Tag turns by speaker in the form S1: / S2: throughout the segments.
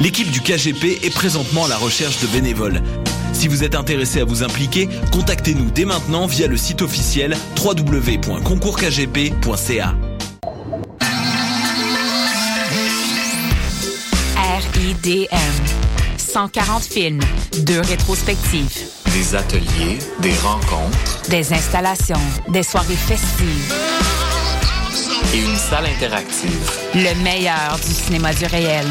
S1: L'équipe du KGP est présentement à la recherche de bénévoles. Si vous êtes intéressé à vous impliquer, contactez-nous dès maintenant via le site officiel www.concourskgp.ca.
S2: RIDM. 140 films, deux rétrospectives,
S3: Des ateliers, des rencontres
S2: des installations, des soirées festives,
S3: et une salle interactive.
S2: le meilleur du cinéma du réel.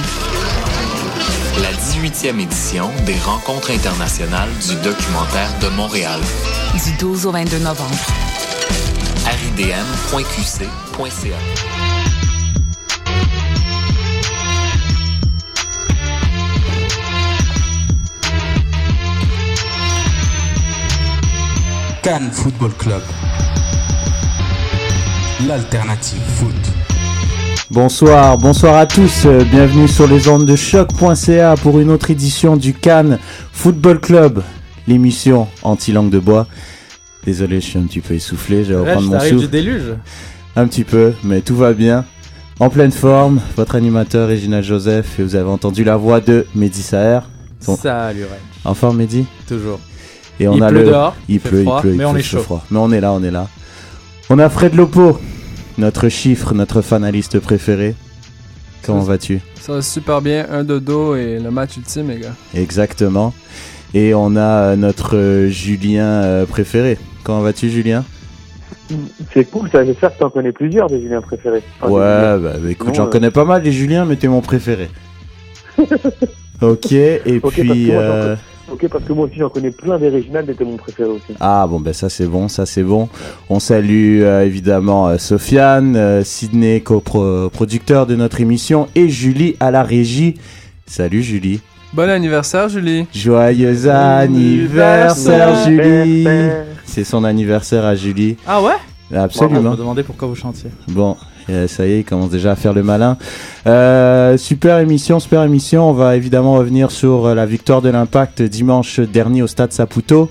S3: La 18e édition des rencontres internationales du documentaire de Montréal.
S2: Du 12 au 22 novembre.
S3: ridm.qc.ca.
S4: Cannes Football Club. L'alternative foot.
S5: Bonsoir, bonsoir à tous, euh, bienvenue sur les ondes de choc.ca pour une autre édition du Cannes Football Club, l'émission anti-langue de bois. Désolé, je suis un petit peu essoufflé, je vais reprendre mon
S6: t'arrives du
S5: souffle.
S6: déluge.
S5: Un petit peu, mais tout va bien. En pleine forme, votre animateur Régina Joseph et vous avez entendu la voix de Mehdi Saher.
S6: Salut, Red.
S5: En forme Mehdi?
S6: Toujours.
S5: Et on
S6: Il
S5: a
S6: pleut
S5: le...
S6: dehors,
S5: il
S6: il fait
S5: pleut,
S6: froid,
S5: il pleut, il
S6: mais on
S5: pleut,
S6: est chaud.
S5: froid. Mais on est là, on est là. On a Fred Lopo, notre chiffre, notre fanaliste préféré. Comment vas-tu?
S7: Ça va super bien, un dodo et le match ultime, les gars.
S5: Exactement. Et on a euh, notre euh, Julien euh, préféré. Comment vas-tu, Julien?
S8: C'est cool, ça. J'espère que t'en connais plusieurs des Juliens préférés. Enfin, des
S5: Ouais, bah, bah, écoute, j'en
S8: euh,
S5: connais pas mal les Juliens, mais t'es mon préféré. ok, et
S8: Ok, parce que
S5: puis.
S8: moi,
S5: euh,
S8: Ok, parce que moi aussi j'en connais plein des régionales, mais t'es mon préféré aussi.
S5: Ah bon, ben ça c'est bon, ça c'est bon. On salue euh, évidemment euh, Sofiane, euh, Sydney, coproducteur de notre émission, et Julie à la régie. Salut Julie.
S7: Bon anniversaire, Julie.
S5: Joyeux anniversaire Julie. C'est son anniversaire à Julie.
S6: Ah ouais? Je
S5: Absolument.
S6: me demandais pourquoi vous chantiez.
S5: Bon, euh, ça y est, il commence déjà à faire le malin. Euh, super émission, super émission. On va évidemment revenir sur euh, la victoire de l'Impact dimanche dernier au Stade Saputo.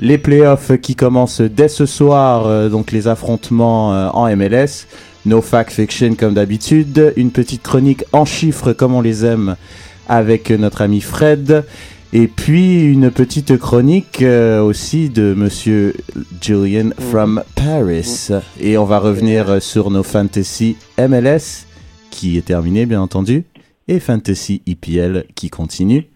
S5: Les playoffs qui commencent dès ce soir, donc les affrontements en MLS. No fact fiction comme d'habitude. Une petite chronique en chiffres comme on les aime avec notre ami Fred. Et puis une petite chronique euh, aussi de Monsieur Julian from Paris. Et on va revenir sur nos fantasy MLS qui est terminé bien entendu et fantasy IPL qui continue.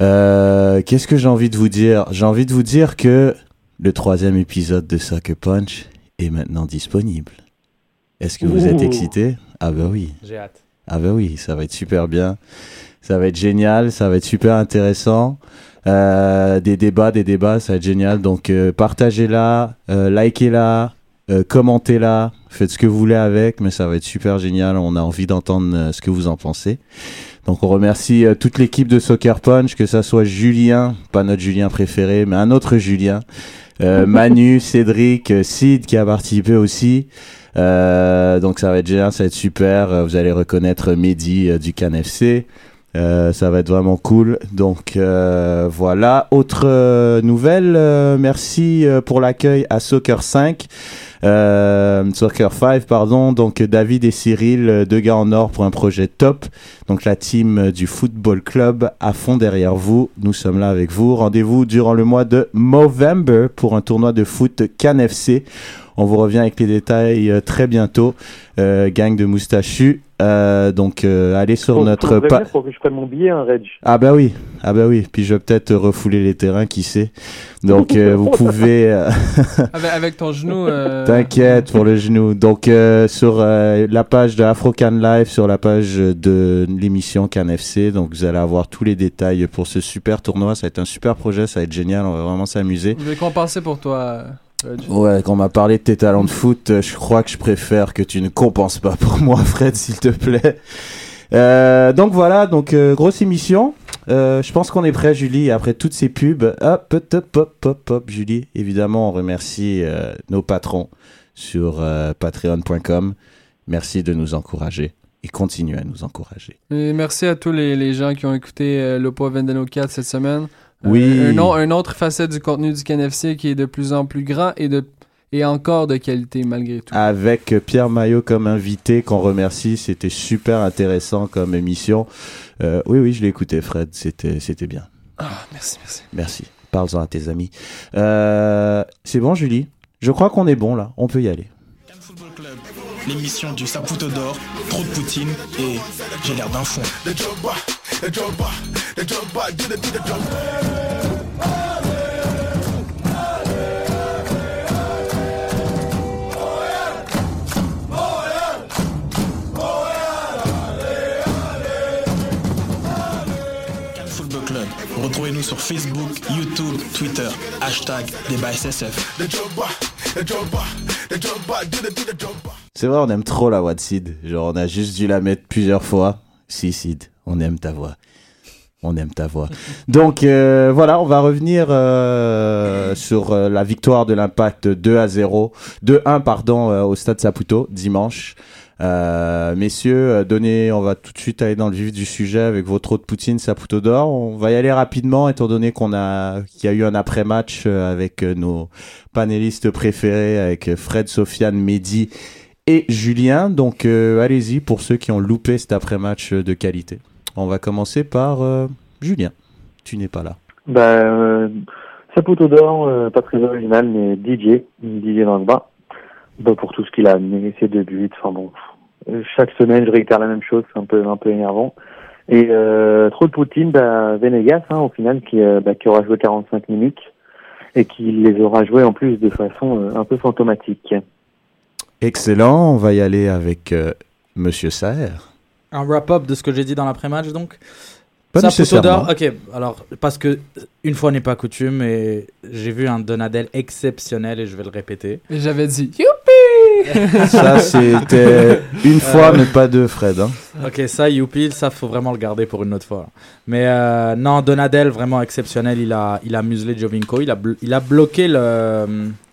S5: Euh, Qu'est-ce que j'ai envie de vous dire? J'ai envie de vous dire que le troisième épisode de Soccer Punch est maintenant disponible. Est-ce que vous êtes excité Ah bah oui.
S6: J'ai hâte.
S5: Ah bah oui, ça va être super bien. Ça va être génial, ça va être super intéressant. Euh, des débats, des débats, ça va être génial. Donc euh, partagez-la, euh, likez-la, euh, commentez-la, faites ce que vous voulez avec, mais ça va être super génial. On a envie d'entendre ce que vous en pensez. Donc on remercie toute l'équipe de Soccer Punch, que ça soit Julien, pas notre Julien préféré, mais un autre Julien, euh, Manu, Cédric, Sid qui a participé aussi. Euh, donc ça va être génial, ça va être super. Vous allez reconnaître Mehdi du Can FC. Euh, ça va être vraiment cool. Donc euh, voilà. Autre euh, nouvelle, euh, merci pour l'accueil à Soccer 5. Euh, Soccer 5, pardon. Donc David et Cyril, deux gars en or pour un projet top. Donc la team du Football Club à fond derrière vous. Nous sommes là avec vous. Rendez-vous durant le mois de Movember pour un tournoi de foot Can FC. On vous revient avec les détails très bientôt. Gang de moustachus. Euh, donc euh, allez sur notre
S8: faut me
S5: pa-
S8: prévenir pour que je prenne mon billet, hein, Reg.
S5: ah bah oui, ah bah oui. Puis je vais peut-être refouler les terrains, qui sait. Donc euh, vous pouvez. euh,
S7: Avec, avec ton genou. euh,
S5: T'inquiète pour le genou. Donc euh, sur euh, la page de Afro-Can Live, sur la page de l'émission Can FC, donc vous allez avoir tous les détails pour ce super tournoi. Ça va être un super projet, ça va être génial. On va vraiment s'amuser.
S7: Je vais compenser pour toi.
S5: Ouais, quand on m'a parlé de tes talents de foot, euh, je crois que je préfère que tu ne compenses pas pour moi, Fred, s'il te plaît. Euh, donc voilà, donc euh, grosse émission. Euh, je pense qu'on est prêt, Julie, après toutes ces pubs. Hop, hop, hop, hop, hop, hop, Julie. Évidemment, on remercie euh, nos patrons sur euh, patreon.com. Merci de nous encourager et continuez à nous encourager.
S7: Et merci à tous les, les gens qui ont écouté euh, Lopo Vendeno 4 cette semaine. Euh,
S5: Oui.
S7: un, un autre facette du contenu du KNFC qui est de plus en plus grand et de, Et encore de qualité malgré tout.
S5: avec Pierre Maillot comme invité, qu'on remercie. C'était super intéressant comme émission. Euh, oui, oui, je l'ai écouté, Fred. C'était, c'était bien.
S7: Ah, merci, merci.
S5: Merci. Parle-en à tes amis. Euh, c'est bon, Julie? Je crois qu'on est bon là. On peut y aller.
S6: Cannes Football Club, l'émission du Saputo d'or, trop de poutine et j'ai l'air d'un fond. Football Club, retrouvez-nous sur Facebook, YouTube, Twitter, hashtag débat SSF.
S5: C'est vrai, on aime trop la voix de Sid. Genre, on a juste dû la mettre plusieurs fois. Si, Sid, on aime ta voix. On aime ta voix. Donc, euh, voilà, on va revenir euh, sur euh, la victoire de l'Impact 2 à 0. 2-1, pardon, euh, au Stade Saputo, dimanche. Messieurs, donnez, on va tout de suite aller dans le vif du sujet avec votre de Poutine, Saputo d'or. On va y aller rapidement, étant donné qu'on a, qu'il y a eu un après-match avec nos panélistes préférés, avec Fred, Sofiane, Mehdi et Julien. Donc, allez-y pour ceux qui ont loupé cet après-match de qualité. On va commencer par euh, Julien. Tu n'es pas là.
S8: Bah, euh, Saputo d'or, euh, pas très original, mais DJ, DJ Drogba. Bah, pour tout ce qu'il a amené, ses deux buts, enfin bon. euh, Chaque semaine, je réitère la même chose, c'est un peu, un peu énervant. Et trop de Poutine, bah, Venegas, hein, au final, qui, bah, qui aura joué 45 minutes et qui les aura joués en plus de façon un peu fantomatique.
S5: Excellent. On va y aller avec Monsieur Saer.
S9: Un wrap-up de ce que j'ai dit dans l'après-match, donc.
S5: Pas nécessairement.
S9: d'or, ok, alors, parce que une fois n'est pas coutume, et j'ai vu un Donadel exceptionnel, et je vais le répéter.
S7: Et j'avais dit,
S5: Ça, c'était une fois, mais pas deux, Fred. hein.
S9: Ok, ça, youpi, ça, faut vraiment le garder pour une autre fois. Mais euh, non, Donadel, vraiment exceptionnel, il a, il a muselé Jovinko, il a, il a bloqué le.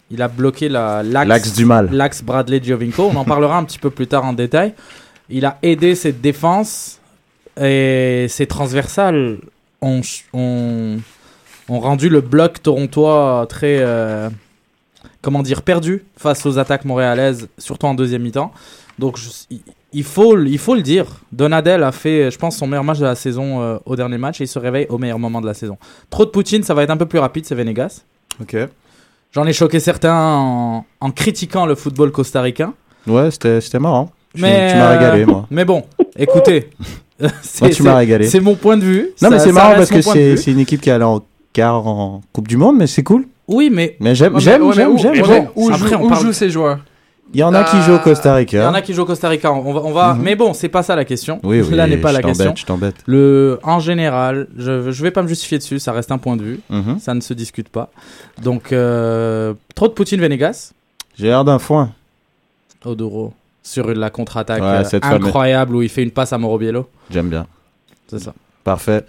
S9: Il a bloqué la-
S5: L'axe du mal.
S9: L'axe Bradley Giovinco. On en parlera un petit peu plus tard en détail. Il a aidé cette défense et ses transversales ont, ont, ont rendu le bloc torontois très, euh, comment dire, perdu face aux attaques montréalaises, surtout en deuxième mi-temps. Donc je- il- faut, il faut le dire. Donadel a fait, je pense, son meilleur match de la saison euh, au dernier match et il se réveille au meilleur moment de la saison. Trop de Poutine, ça va être un peu plus rapide, c'est Venegas.
S5: Ok.
S9: J'en ai choqué certains en, en critiquant le football costaricain.
S5: Ouais, c'était marrant. Tu-
S9: Mais,
S5: tu m'as
S9: euh,
S5: régalé, moi.
S9: Mais bon, écoutez. c'est-
S5: Moi, tu m'as régalé.
S9: C'est mon point de vue.
S5: Non, mais c'est marrant parce que c'est une équipe qui est allée en quart en Coupe du Monde, mais c'est cool.
S9: Oui, mais
S5: Mais j'aime, j'aime, j'aime,
S7: où-
S5: j'aime.
S7: mais
S5: j'aime.
S7: bon, où, jouent ces joueurs
S5: Il y en a qui
S7: Euh,
S5: jouent au Costa
S9: il y
S5: Rica.
S9: en a qui jouent au Costa Rica. On va, on va...
S5: Mhm.
S9: Mais bon, c'est pas ça la question.
S5: Oui, oui.
S9: Là n'est pas
S5: je
S9: la question.
S5: t'embête, Je t'embête.
S9: Le, en général, je, je vais pas me justifier dessus. Ça reste un point de vue.
S5: Mhm.
S9: Ça ne se discute pas. Donc, euh, trop de Poutine Venegas.
S5: J'ai l'air d'un foin.
S9: Odoro. Sur la contre-attaque
S5: Ouais,
S9: euh, incroyable où il fait une passe à Moro Biello.
S5: J'aime bien.
S9: C'est ça.
S5: Parfait.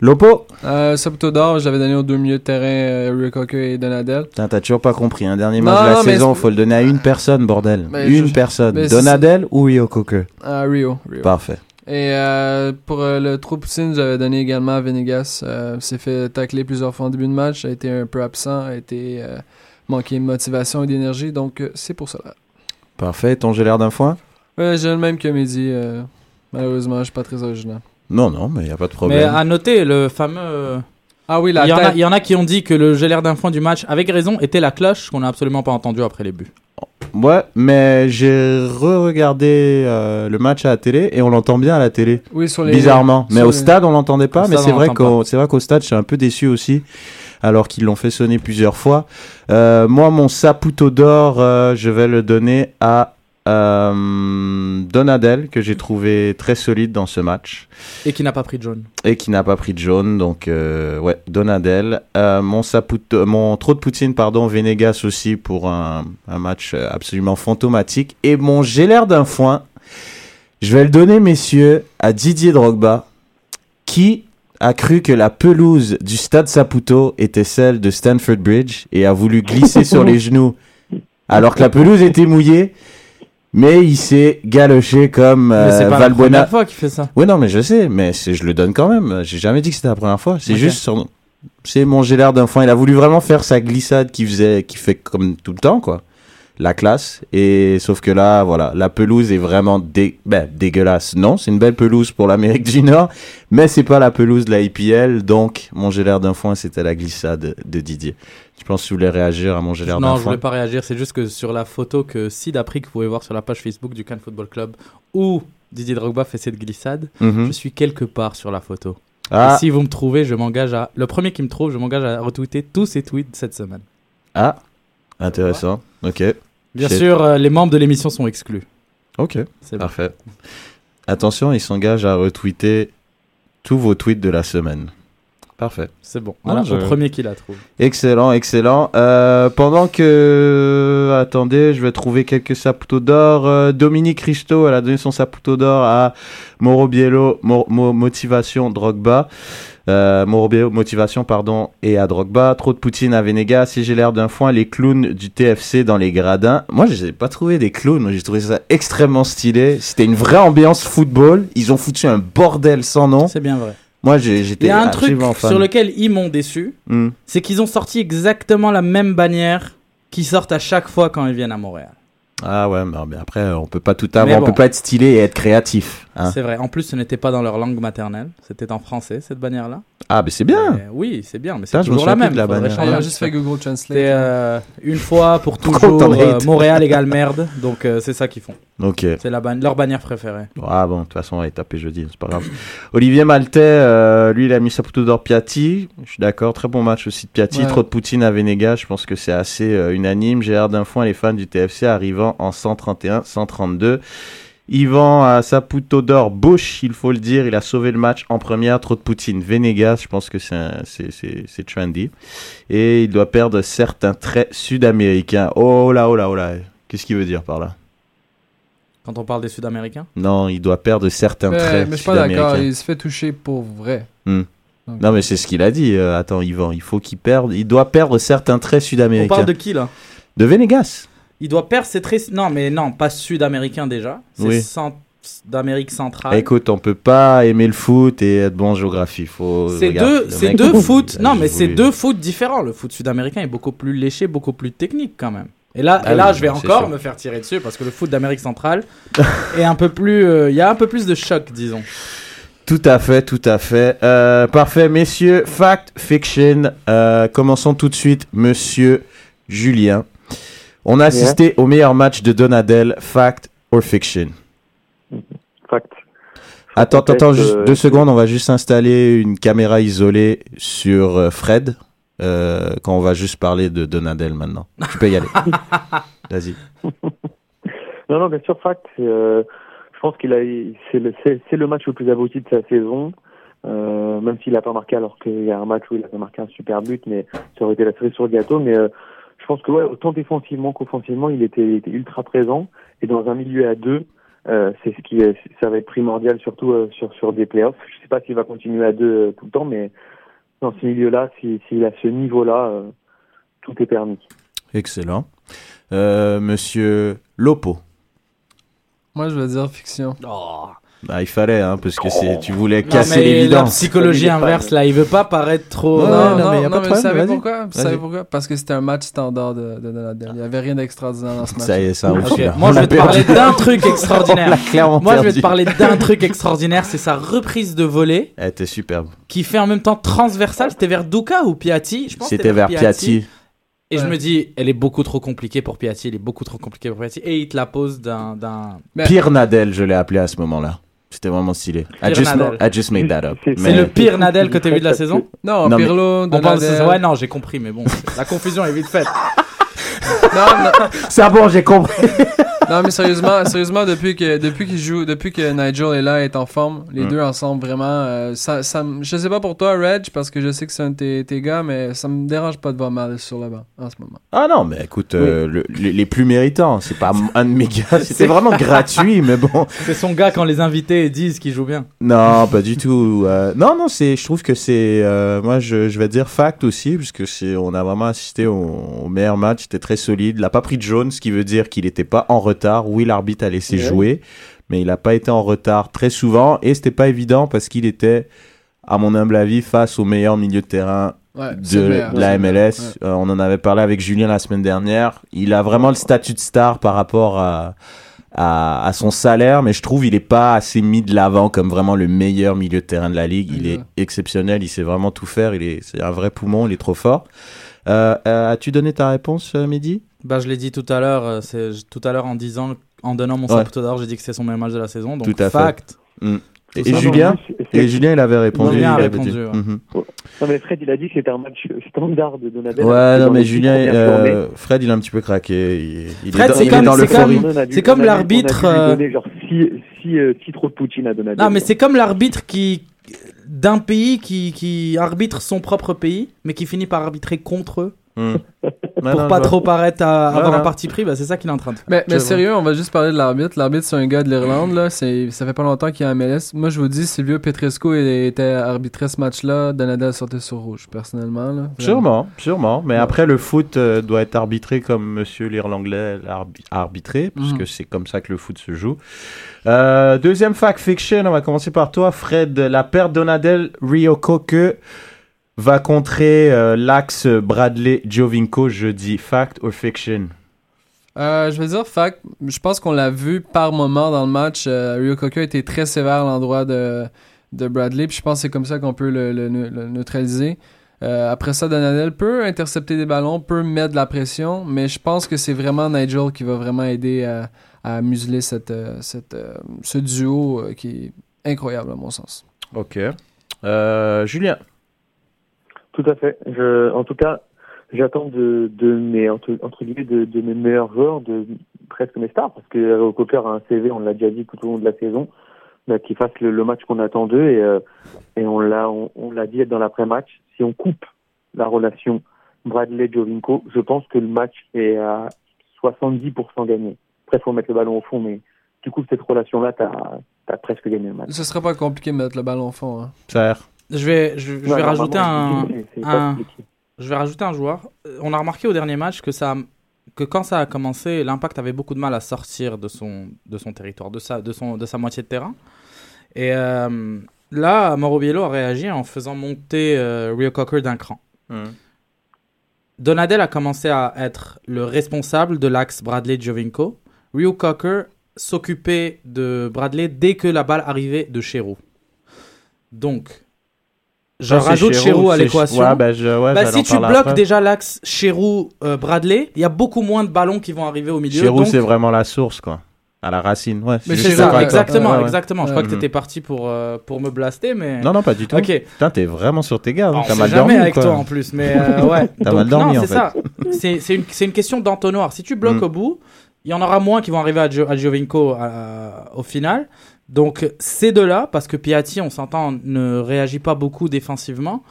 S5: Lopo
S7: euh, Saputo d'or, j'avais donné aux deux milieux de terrain euh, Rukoko et Donadel.
S5: Putain, T'as toujours pas compris. Un dernier
S7: Non,
S5: match de la
S7: non,
S5: saison, faut le donner à une personne, bordel.
S7: Mais
S5: une
S7: je-
S5: personne.
S7: mais
S5: Donadel ou Rio Coker
S7: à Rio. Rio.
S5: Parfait.
S7: Et euh, pour euh, le trop Poutine, j'avais donné également à Venegas. Euh, s'est fait tacler plusieurs fois en début de match, a été un peu absent, a été euh, manqué de motivation et d'énergie, donc euh, c'est pour cela.
S5: Parfait. Ton j'ai l'air d'un foin?
S7: Ouais, j'ai le même que Mehdi. euh, malheureusement, je suis pas très original.
S5: Non, non, mais y a pas de
S9: Mais
S5: problème.
S9: à noter le fameux.
S7: Ah oui,
S9: Il
S7: la
S9: y, en a,
S7: tête.
S9: il y en a qui ont dit que le gélère d'un fond du match, avec raison, était la cloche qu'on n'a absolument pas entendu après les buts.
S5: Ouais, mais j'ai re-regardé euh, le match à la télé et on l'entend bien à la télé.
S7: Oui, sur les...
S5: Bizarrement. Mais
S7: sur
S5: au
S7: les-
S5: stade, on l'entendait pas.
S9: Au
S5: mais
S9: stade,
S5: c'est
S9: on
S5: vrai
S9: l'entend
S5: qu'au c'est vrai qu'au stade, je suis un peu déçu aussi. Alors qu'ils l'ont fait sonner plusieurs fois. Euh, moi, mon Saputo d'or, euh, je vais le donner à euh, Donadel, que j'ai trouvé très solide dans ce match.
S9: Et qui n'a pas pris de jaune.
S5: Et qui n'a pas pris de jaune. Donc, euh, ouais, Donadel. Euh, mon, Saputo, mon trop de Poutine, pardon, Venegas aussi pour un, un match absolument fantomatique. Et mon j'ai l'air d'un foin. Je vais le donner, messieurs, à Didier Drogba, qui a cru que la pelouse du stade Saputo était celle de Stanford Bridge et a voulu glisser sur les genoux alors que la pelouse était mouillée. Mais il s'est galoché comme
S9: Mais c'est
S5: euh,
S9: pas la
S5: Valbuena.
S9: première fois qu'il fait ça.
S5: Oui, non, mais je sais, mais c'est- je le donne quand même. J'ai jamais dit que c'était la première fois. C'est juste sur. C'est manger l'air d'un foin. Il a voulu vraiment faire sa glissade qui faisait, qui fait comme tout le temps, quoi. La classe. Et sauf que là, voilà, la pelouse est vraiment dé- ben, dégueulasse. Non, c'est une belle pelouse pour l'Amérique du Nord, mais c'est pas la pelouse de la IPL. Donc, manger l'air d'un foin, c'était la glissade de Didier. Je pense que vous voulez réagir à manger l'air d'un
S9: Non, je
S5: foin.
S9: voulais pas réagir. C'est juste que sur la photo que Sid a pris, que vous pouvez voir sur la page Facebook du Cannes Football Club, où Didier Drogba fait cette glissade,
S5: Mhm.
S9: je suis quelque part sur la photo.
S5: Ah,
S9: Et si vous me trouvez, je m'engage à. Le premier qui me trouve, je m'engage à retweeter tous ses tweets cette semaine.
S5: ah, intéressant. Ok,
S9: Bien sûr, euh, les membres de l'émission sont exclus.
S5: ok.
S9: C'est bon.
S5: Parfait. Attention, il s'engage à retweeter tous vos tweets de la semaine. Parfait.
S9: C'est bon. Voilà,
S5: je-
S9: le premier qui la trouve.
S5: Excellent, excellent. Euh, pendant que... Attendez, je vais trouver quelques saputos d'or. Euh, Dominique Risto, elle a donné son saputo d'or à Moro Biello, Mo- Mo- Motivation Drogba. Euh, Moro Biello, Motivation, pardon, et à Drogba. Trop de Poutine à Venegas. Si j'ai l'air d'un foin, les clowns du TFC dans les gradins. Moi, je n'ai pas trouvé des clowns. Moi, J'ai trouvé ça extrêmement stylé. C'était une vraie ambiance football. Ils ont foutu un bordel sans nom.
S9: C'est bien vrai.
S5: Moi, j'ai-
S9: Il
S5: j'étais
S9: y a un truc
S5: fan.
S9: sur lequel ils m'ont déçu,
S5: Hmm.
S9: c'est qu'ils ont sorti exactement la même bannière qu'ils sortent à chaque fois quand ils viennent à Montréal.
S5: Ah ouais, mais après, on peut pas tout avoir,
S9: Mais
S5: on
S9: bon.
S5: peut pas être stylé et être créatif. Hein?
S9: C'est vrai. En plus, ce n'était pas dans leur langue maternelle. C'était en français, cette bannière-là.
S5: Ah, mais c'est bien.
S9: Mais oui, c'est bien, mais c'est toujours la même.
S5: la bannière.
S7: Il a juste fait. Google Translate.
S9: C'est euh, une fois pour toujours euh, Montréal égale merde. Donc euh, c'est ça qu'ils font.
S5: Ok.
S9: C'est ban- leur bannière préférée.
S5: Ah bon, de toute façon, on va tapé jeudi, c'est pas grave. Olivier Maltais, euh, lui, il a mis sa photo d'or Piatti. Je suis d'accord, très bon match aussi de Piatti.
S7: Ouais.
S5: Trop de Poutine à Venegas, je pense que c'est assez euh, unanime. Gérard Dunfoin, les fans du TFC arrivant en 131, 132. Yvan à Saputo d'or Bush, il faut le dire, il a sauvé le match en première. Trop de Poutine, Venegas, je pense que c'est un- c'est- c'est c'est trendy. Et il doit perdre certains traits sud-américains. Oh là, oh là, oh là. Qu'est-ce qu'il veut dire par là?
S9: Quand on parle des Sud-Américains?
S5: Non, il doit perdre certains
S7: Mais,
S5: traits
S7: mais je suis pas d'accord, il se fait toucher pour vrai.
S5: Hmm.
S7: Donc,
S5: Non, mais c'est ce qu'il a dit. euh, attends, Yvan, il faut qu'il perde. Il doit perdre certains traits
S9: On
S5: sud-américains.
S9: parle de qui là?
S5: De Venegas.
S9: Il doit perdre ses traits. Non, mais non, pas Sud-Américain déjà. C'est
S5: Oui.
S9: cent- d'Amérique centrale.
S5: Écoute, on peut pas aimer le foot et être bon en géographie. Faut.
S9: C'est deux, c'est deux foot. Non, mais c'est deux foot différents. Le foot sud-américain est beaucoup plus léché, beaucoup plus technique quand même. Et là,
S5: Ah
S9: et là
S5: oui,
S9: je vais encore
S5: sûr.
S9: me faire tirer dessus parce que le foot d'Amérique centrale est un peu plus. euh, Il y a un peu plus de choc, disons.
S5: Tout à fait, tout à fait. Euh, parfait, messieurs. Fact, fiction. Euh, commençons tout de suite, monsieur Julien. On a assisté au meilleur match de Donadel. Fact or fiction?
S8: Fact.
S5: Attends, attends, juste
S8: euh,
S5: deux secondes. On va juste installer une caméra isolée sur euh, Fred. euh, quand on va juste parler de Donadel maintenant. Tu peux y aller. Vas-y.
S8: Non, non, bien sûr, fact. euh, je pense qu'il a, c'est le, match le plus abouti de sa saison. Euh, même s'il n'a pas marqué, alors qu'il y a un match où il a marqué un super but, mais ça aurait été la cerise sur le gâteau. Mais euh, pense que ouais, autant défensivement qu'offensivement, il était, il était ultra présent. Et dans un milieu à deux, euh, c'est ce qui, est, ça va être primordial, surtout euh, sur sur des playoffs. Je sais pas s'il va continuer à deux euh, tout le temps, mais dans ce milieu-là, si- s'il a ce niveau-là, euh, tout est permis.
S5: Excellent. Euh, monsieur Lopo.
S7: Moi, je vais dire fiction.
S5: Bah, il fallait, hein, parce que c'est, tu voulais
S9: Non,
S5: casser l'évidence.
S9: psychologie inverse là, il veut pas paraître trop.
S5: Ouais,
S9: euh,
S5: non,
S7: non,
S5: mais y a
S7: non,
S5: pas de
S7: mais vous
S5: problème,
S7: savez pourquoi? Vous savez pourquoi? Parce que c'était un match standard de, de Donadel. Il n'y avait rien d'extraordinaire dans ce match.
S5: Ça y est, ça roule
S9: Ok,
S5: celui-là.
S9: Moi, je vais te parler d'un truc extraordinaire. Moi, je vais te parler d'un truc extraordinaire, c'est sa reprise de volée
S5: Elle était superbe.
S9: qui fait en même temps transversale. C'était vers Duka ou Piatti? Je pense que
S5: C'était vers Piatti.
S9: Et je me dis, elle est beaucoup trop compliquée pour Piatti, elle est beaucoup trop compliquée pour Piatti. Et il te la pose d'un.
S5: Pire Nadel, je l'ai appelé à ce moment-là. C'était vraiment stylé. I just. I just made that up.
S8: C'est-
S5: Mais-
S9: le pire Nadal que t'as vu de la saison
S7: Non,
S5: Non, mais-
S7: Pirlo,
S9: On parle de
S7: Donadel.
S9: Ouais, non, j'ai compris, mais bon, la confusion est vite faite.
S7: non, non,
S5: C'est bon, j'ai compris.
S7: Non, mais sérieusement, sérieusement depuis que depuis qu'il joue, depuis que Nigel est là, est en forme, les
S5: Mm.
S7: deux ensemble vraiment, euh, ça, je sais pas pour toi, Reg, parce que je sais que c'est un de tes, tes gars, mais ça me dérange pas de voir mal sur le banc en ce moment.
S5: Ah non, mais écoute, euh, le- les, les plus méritants, c'est pas un de mes gars, c'était vraiment gratuit, mais bon.
S9: C'est son gars quand les invités disent qu'il joue bien.
S5: Non, pas du tout. Euh, non, non, c'est, je trouve que c'est, euh, moi, je, je vais dire fact aussi, puisque c'est, on a vraiment assisté au, au meilleur match, c'était très solide. Il n'a pas pris de jaune, ce qui veut dire qu'il n'était pas en retard. Oui, l'arbitre a laissé
S8: Ouais.
S5: jouer, mais il n'a pas été en retard très souvent, et c'était pas évident parce qu'il était, à mon humble avis, face au meilleur milieu de terrain
S7: Ouais,
S5: de, la MLS. Euh, on en avait parlé avec Julien la semaine dernière. Il a vraiment le statut de star par rapport à, à, à son salaire, mais je trouve il est pas assez mis de l'avant comme vraiment le meilleur milieu de terrain de la ligue. Il est exceptionnel, il sait vraiment tout faire. Il est, c'est un vrai poumon, il est trop fort. Euh, euh, As-tu donné ta réponse, Mehdi?
S9: Bah, je l'ai dit tout à l'heure, euh, c'est tout à l'heure en disant, en donnant mon
S5: Ouais.
S9: sapoteau d'or, j'ai dit que c'est son meilleur match de la saison. Donc,
S5: Tout à fait.
S9: fact.
S5: Mm.
S9: Tout
S5: Et, Julien Et Julien, il avait répondu.
S9: Julien a
S5: il
S9: répondu, ouais.
S5: Mhm.
S8: Non, mais Fred, il a dit que c'était un match standard de Donadel.
S5: Ouais, non, mais Julien, euh, Fred, il a un petit peu craqué. Il, il
S9: Fred, c'est comme- c'est l'arbitre, euh,
S8: genre 6 trop de Poutine à Donadel.
S9: Non, mais c'est comme l'arbitre qui d'un pays qui, qui arbitre son propre pays, mais qui finit par arbitrer contre eux
S5: Hmm.
S9: Pour
S5: non,
S9: pas trop paraître à avoir
S5: Voilà.
S9: un parti pris. Bah, c'est ça qu'il est en train de faire.
S7: Mais, mais sérieux, on va juste parler de l'arbitre. L'arbitre, c'est un gars de l'Irlande, là. C'est, ça fait pas longtemps qu'il est en MLS. Moi, je vous dis, Silvio Petrescu était arbitré ce match-là. Donadel sortait sur rouge, personnellement, là.
S5: Sûrement, sûrement. Mais après, le foot euh, doit être arbitré comme monsieur l'Irlandais l'a arbi- arbitré, puisque
S7: Mhm.
S5: c'est comme ça que le foot se joue. Euh, deuxième fact fiction, on va commencer par toi, Fred. La paire Donadel Rio Coque va contrer euh, l'axe Bradley Jovinko jeudi. Fact or fiction?
S7: Euh, je vais dire fact. Je pense qu'on l'a vu par moment dans le match. Euh, Rio Coca était très sévère à l'endroit de, de Bradley. Puis je pense que c'est comme ça qu'on peut le, le- le neutraliser. Après ça, Donadel peut intercepter des ballons, peut mettre de la pression, mais je pense que c'est vraiment Nigel qui va vraiment aider à, à museler cette, cette, ce duo qui est incroyable à mon sens.
S5: Ok. Julien
S8: Tout à fait. Je, en tout cas, j'attends de, de mes entre, entre guillemets de, de mes meilleurs joueurs, de presque mes stars, parce que euh, Cocker a un CV, on l'a déjà dit tout au long de la saison, bah, qu'il fasse le, le match qu'on attend d'eux et, euh, et on l'a on, on l'a dit dans l'après-match. Si on coupe la relation Bradley-Jovinko, je pense que le match est à 70% gagné. Après, faut mettre le ballon au fond, mais tu coupes cette relation-là, t'as as presque gagné le match.
S7: Ce serait pas compliqué de mettre le ballon au fond. Hein.
S5: Serre
S9: Je vais, je, je
S8: Ouais,
S9: vais rajouter un, je vais rajouter un joueur. Euh, On a remarqué au dernier match que ça, que quand ça a commencé, l'impact avait beaucoup de mal à sortir de son, de son territoire, de sa, de son, de sa moitié de terrain. Et euh, là, Mauro Biello a réagi en faisant monter euh, Rio Cocker d'un cran. Donadel a commencé à être le responsable de l'axe Bradley-Jovinko. Rio Cocker s'occupait de Bradley dès que la balle arrivait de Chéroux. Donc, je
S5: c'est
S9: rajoute Chéroux à l'équation.
S5: Ouais, bah, je, ouais,
S9: Bah,
S5: j'allais
S9: si tu bloques
S5: après.
S9: déjà l'axe Chéroux-Bradley, il y a beaucoup moins de ballons qui vont arriver au milieu.
S5: Chéroux,
S9: donc-
S5: c'est vraiment la source, quoi. À la racine, ouais.
S7: Mais
S5: je
S9: c'est
S7: ça,
S9: exactement,
S5: Ouais, ouais.
S9: exactement. Je crois que
S5: Mhm.
S9: tu étais parti pour, euh, pour me blaster, mais...
S5: Non, non, pas du tout.
S9: Ok.
S5: Putain, t'es vraiment sur tes gars. hein.
S9: On
S5: T'as mal
S9: jamais
S5: dormi ou
S9: avec
S5: quoi
S9: toi en plus, mais euh, ouais.
S5: T'as
S9: Donc,
S5: mal dormi,
S9: non,
S5: en
S9: c'est
S5: fait.
S9: ça. C'est c'est une, c'est une question d'entonnoir. Si tu bloques
S5: Mm.
S9: au bout, il y en aura moins qui vont arriver à, Gio- à Giovinco euh, au final. Donc ces deux-là, parce que Piatti, on s'entend, ne réagit pas beaucoup défensivement.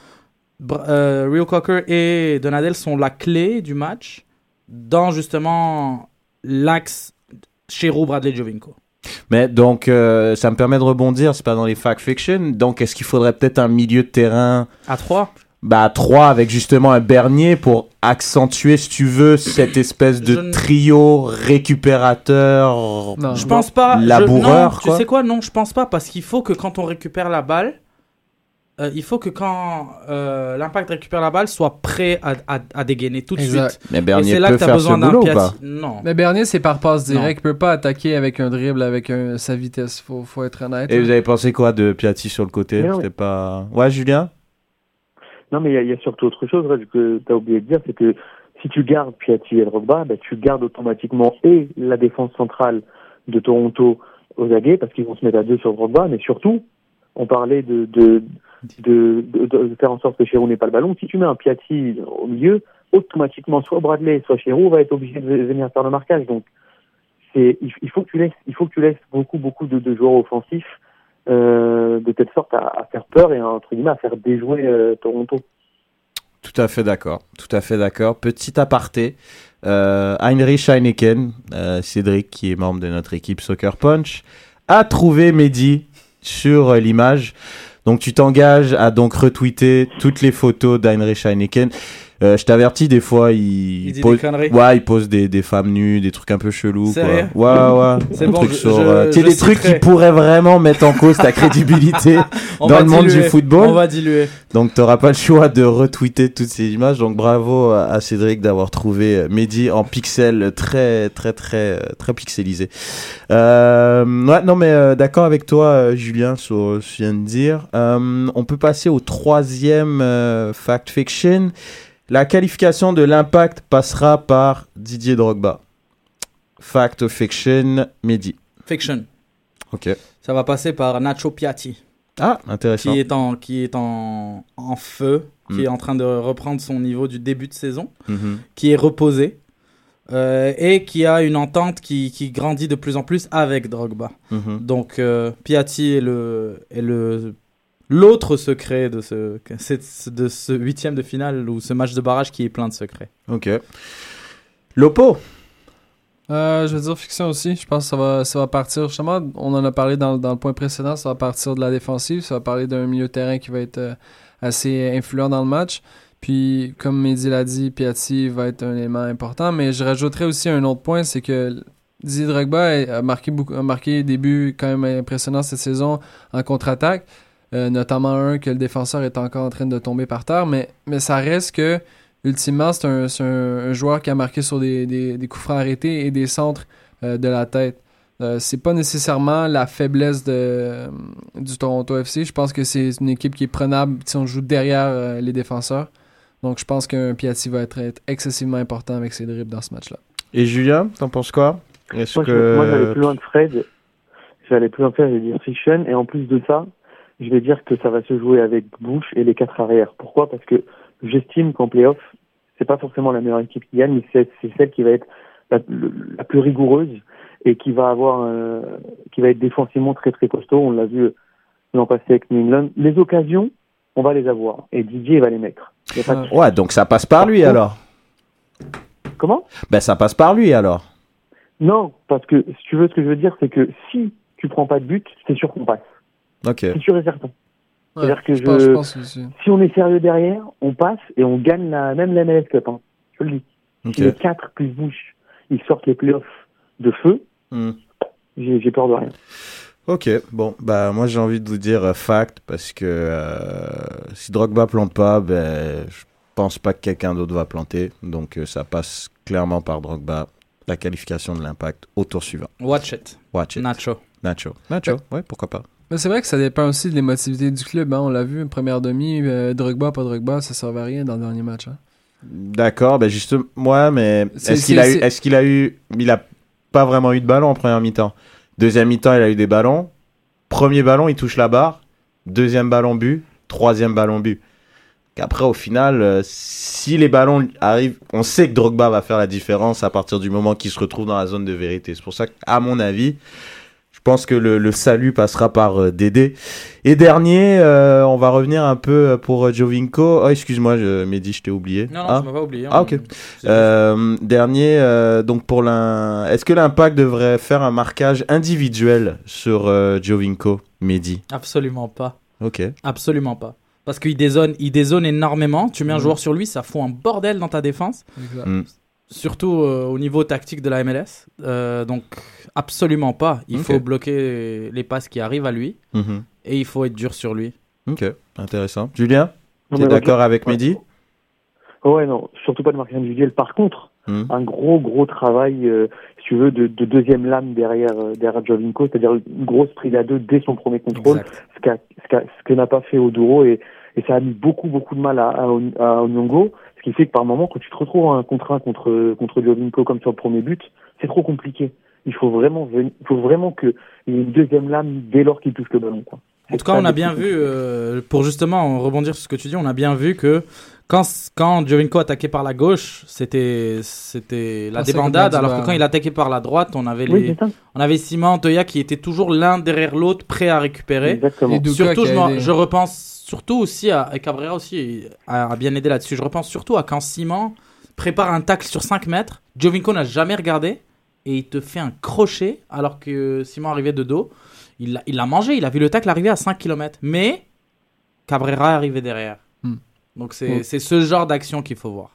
S9: Euh, Rio Cocker et Donadel sont la clé du match dans justement l'axe Chéroux, Bradley, Giovinco.
S5: Mais donc, euh, ça me permet de rebondir, c'est pas dans les fact fiction. Donc, est-ce qu'il faudrait peut-être un milieu de terrain
S9: À 3
S5: bah, à 3 avec justement un Bernier pour accentuer, si tu veux, cette espèce de
S9: Je ne-
S5: trio récupérateur
S7: Non.
S9: Je pense pas. je-
S5: Laboureur,
S9: non,
S5: quoi.
S9: Tu sais quoi? Non, je pense pas parce qu'il faut que quand on récupère la balle, euh, il faut que quand euh, l'impact récupère la balle, soit prêt à, à, à dégainer tout de
S7: Exact.
S9: suite.
S5: Mais
S9: Et
S5: Bernier
S9: c'est là
S5: peut
S9: que as
S5: faire ce
S9: besoin d'un Non.
S7: Mais Bernier, c'est par passe
S9: Non.
S7: direct. Il peut pas attaquer avec un dribble, avec un- sa vitesse. Faut, faut être honnête.
S5: Et
S7: hein.
S5: vous avez pensé quoi de Piatti sur le côté?
S8: Non,
S5: C'était pas... Ouais, Julien?
S8: Non, mais il y y, a surtout autre chose que tu oublié de dire, c'est que si tu gardes Piatti et Drogba, bah, tu gardes automatiquement et la défense centrale de Toronto aux aguets, parce qu'ils vont se mettre à deux sur Drogba, mais surtout, on parlait de, de, de, de, faire en sorte que Chéroux n'ait pas le ballon. Si tu mets un Piatti au milieu, automatiquement, soit Bradley, soit Chéroux va être obligé de venir faire le marquage. Donc, c'est, il, faut que tu laisses, il faut que tu laisses beaucoup, beaucoup de, joueurs offensifs, de telle sorte à, faire peur et entre guillemets à faire déjouer euh, Toronto.
S5: Tout à fait d'accord. Tout à fait d'accord. Petit aparté. Euh, Heinrich Heineken, euh, Cédric, qui est membre de notre équipe Soccer Punch, a trouvé Mehdi sur euh, l'image. Donc tu t'engages à donc retweeter toutes les photos d'Heinrich Heineken. Euh, je t'avertis, des fois, il,
S9: Il
S5: pose,
S9: des
S5: ouais, il pose des, des femmes nues, des trucs un peu chelous. Quoi. Ouais, ouais.
S9: C'est bon,
S5: truc
S9: je-
S5: sur,
S9: je-
S5: euh,
S9: je
S5: des trucs qui pourraient vraiment mettre en cause ta crédibilité dans le monde du football.
S9: On va diluer.
S5: Donc, t'auras pas le choix de retweeter toutes ces images. Donc, bravo à Cédric d'avoir trouvé euh, Mehdi en pixels très, très, très, euh, très pixelisé. Euh, ouais, non, mais euh, d'accord avec toi, Julien, sur ce que tu viens de dire. Euh, on peut passer au troisième euh, fact fiction. La qualification de l'impact passera par Didier Drogba. Fact or fiction, Mehdi.
S9: Fiction.
S5: Ok.
S9: Ça va passer par Nacho Piatti,
S5: Ah, intéressant.
S9: qui est en, qui est en, en feu, qui
S5: Mm.
S9: est en train de reprendre son niveau du début de saison,
S5: Mhm.
S9: qui est reposé. euh, et qui a une entente qui, qui grandit de plus en plus avec Drogba.
S5: Mhm.
S9: Donc euh, Piatti est le est le l'autre secret de ce de ce huitième de finale ou ce match de barrage qui est plein de secrets.
S5: Ok. Lopo.
S7: Euh, je veux dire fiction aussi. Je pense que ça va, ça va partir. Justement, on en a parlé dans, dans le point précédent. Ça va partir de la défensive. Ça va parler d'un milieu de terrain qui va être euh, assez influent dans le match. Puis, comme Mehdi l'a dit, Piatti va être un élément important. Mais je rajouterais aussi un autre point, c'est que Didier Drogba a marqué, beaucoup, a marqué des buts quand même impressionnants cette saison en contre-attaque. Euh, notamment un que le défenseur est encore en train de tomber par terre. Mais, mais ça reste que ultimement, c'est un, c'est un- un joueur qui a marqué sur des, des, des coups francs arrêtés et des centres euh, de la tête. Euh, c'est pas nécessairement la faiblesse de, du Toronto FC. Je pense que c'est une équipe qui est prenable si on joue derrière euh, les défenseurs. Donc je pense qu'un Piatti va être, être excessivement important avec ses dribbles dans ce match-là.
S5: Et Julien, t'en penses quoi? Est-ce que...
S8: moi, j'allais plus loin de Fred. J'allais plus loin de Fred. Et en plus de ça, je vais dire que ça va se jouer avec Bush et les quatre arrières. Pourquoi? Parce que j'estime qu'en playoff, c'est pas forcément la meilleure équipe qui gagne, mais c'est c'est celle qui va être la, la plus rigoureuse et qui va avoir, un- qui va être défensivement très très costaud. On l'a vu l'an passé avec New England. Les occasions, on va les avoir et Didier va les mettre. De-
S5: Ouais, donc ça passe par lui alors.
S8: Comment?
S5: Ben ça passe par lui alors.
S8: Non, parce que si tu veux, ce que je veux dire, c'est que si tu prends pas de but, c'est sûr qu'on passe.
S5: Ok.
S8: C'est sûr et certain. C'est-à-dire que
S7: je, pense, je
S8: je-
S7: pense aussi.
S8: si on est sérieux derrière, on passe et on gagne la, même la MLS Cup. Hein. Je le dis.
S5: Ok.
S8: Si les 4 plus Bush, ils sortent les playoffs de feu,
S5: Hmm.
S8: j'ai peur de rien.
S5: Ok, bon, bah moi j'ai envie de vous dire euh, fact parce que euh, si Drogba plante pas, ben je pense pas que quelqu'un d'autre va planter, donc euh, ça passe clairement par Drogba. La qualification de l'impact au tour suivant.
S9: Watch it.
S5: Watch it.
S9: Nacho.
S5: Nacho. Nacho, ouais, pourquoi pas.
S7: Mais c'est vrai que ça dépend aussi de l'émotivité du club. hein. On l'a vu, première demi, euh, Drogba, pas Drogba, ça servait à rien dans le dernier match. hein.
S5: D'accord, ben justement, moi, mais est-ce qu'il a qu'il a eu, il a pas vraiment eu de ballon en première mi-temps? Deuxième mi-temps, il a eu des ballons. Premier ballon, il touche la barre. Deuxième ballon but. Troisième ballon but. Qu'après, au final, euh, si les ballons arrivent, on sait que Drogba va faire la différence à partir du moment qu'il se retrouve dans la zone de vérité. C'est pour ça qu'à mon avis, pense que le, le salut passera par euh, Dédé. Et dernier, euh, on va revenir un peu euh, pour euh, Jovinko. Oh, excuse-moi, je, Mehdi, je t'ai oublié.
S9: Non, non,
S5: Ah.
S9: tu m'as pas oublié.
S5: Ah,
S9: On-
S5: ok. Euh, dernier, euh, donc pour l'un, est-ce que l'impact devrait faire un marquage individuel sur euh, Jovinko, Mehdi?
S9: Absolument pas.
S5: Ok.
S9: Absolument pas. Parce qu'il dézone, il dézone énormément. Tu mets un
S7: Mhm.
S9: joueur sur lui, ça fout un bordel dans ta défense.
S7: Exact.
S5: Mm.
S9: Surtout euh, au niveau tactique de la MLS. Euh, donc, absolument pas. Il faut bloquer les passes qui arrivent à lui.
S5: Mhm.
S9: Et il faut être dur sur lui.
S5: Ok, intéressant. Julien, tu es d'accord avec
S8: ouais.
S5: Mehdi?
S8: Ouais, non, surtout pas de marquage individuel. Par contre,
S5: Mhm.
S8: un gros, gros travail, euh, si tu veux, de, de deuxième lame derrière, euh, derrière Jovinko, c'est-à-dire une grosse prise à deux dès son premier contrôle.
S9: Exact.
S8: ce qu'a- ce qu'a- ce que n'a pas fait Oduro et, et ça a mis beaucoup beaucoup de mal à, à, à Onyongo, ce qui fait que par moment quand tu te retrouves en un contre un contre contre Jovinko comme sur le premier but, c'est trop compliqué. Il faut vraiment il faut vraiment que il y ait une deuxième lame dès lors qu'il touche le ballon. Quoi.
S9: En tout cas, on a bien vu, euh, pour justement rebondir sur ce que tu dis, on a bien vu que quand, quand Jovinko attaquait par la gauche, c'était c'était la
S7: Ah,
S9: débandade, alors que quand il attaquait par la droite, on avait
S8: Oui,
S9: les, on avait Simon Toya qui étaient toujours l'un derrière l'autre, prêts à récupérer.
S8: Exactement.
S9: Surtout, je repense surtout aussi à et Cabrera aussi a, a bien aidé là-dessus. Je repense surtout à quand Simon prépare un tacle sur 5 mètres, Jovinko n'a jamais regardé et il te fait un crochet alors que Simon arrivait de dos. Il l'a il l'a mangé, il a vu le tacle arriver à 5 km. Mais Cabrera est arrivé derrière.
S7: Hmm.
S9: Donc c'est
S7: Mm.
S9: c'est ce genre d'action qu'il faut voir.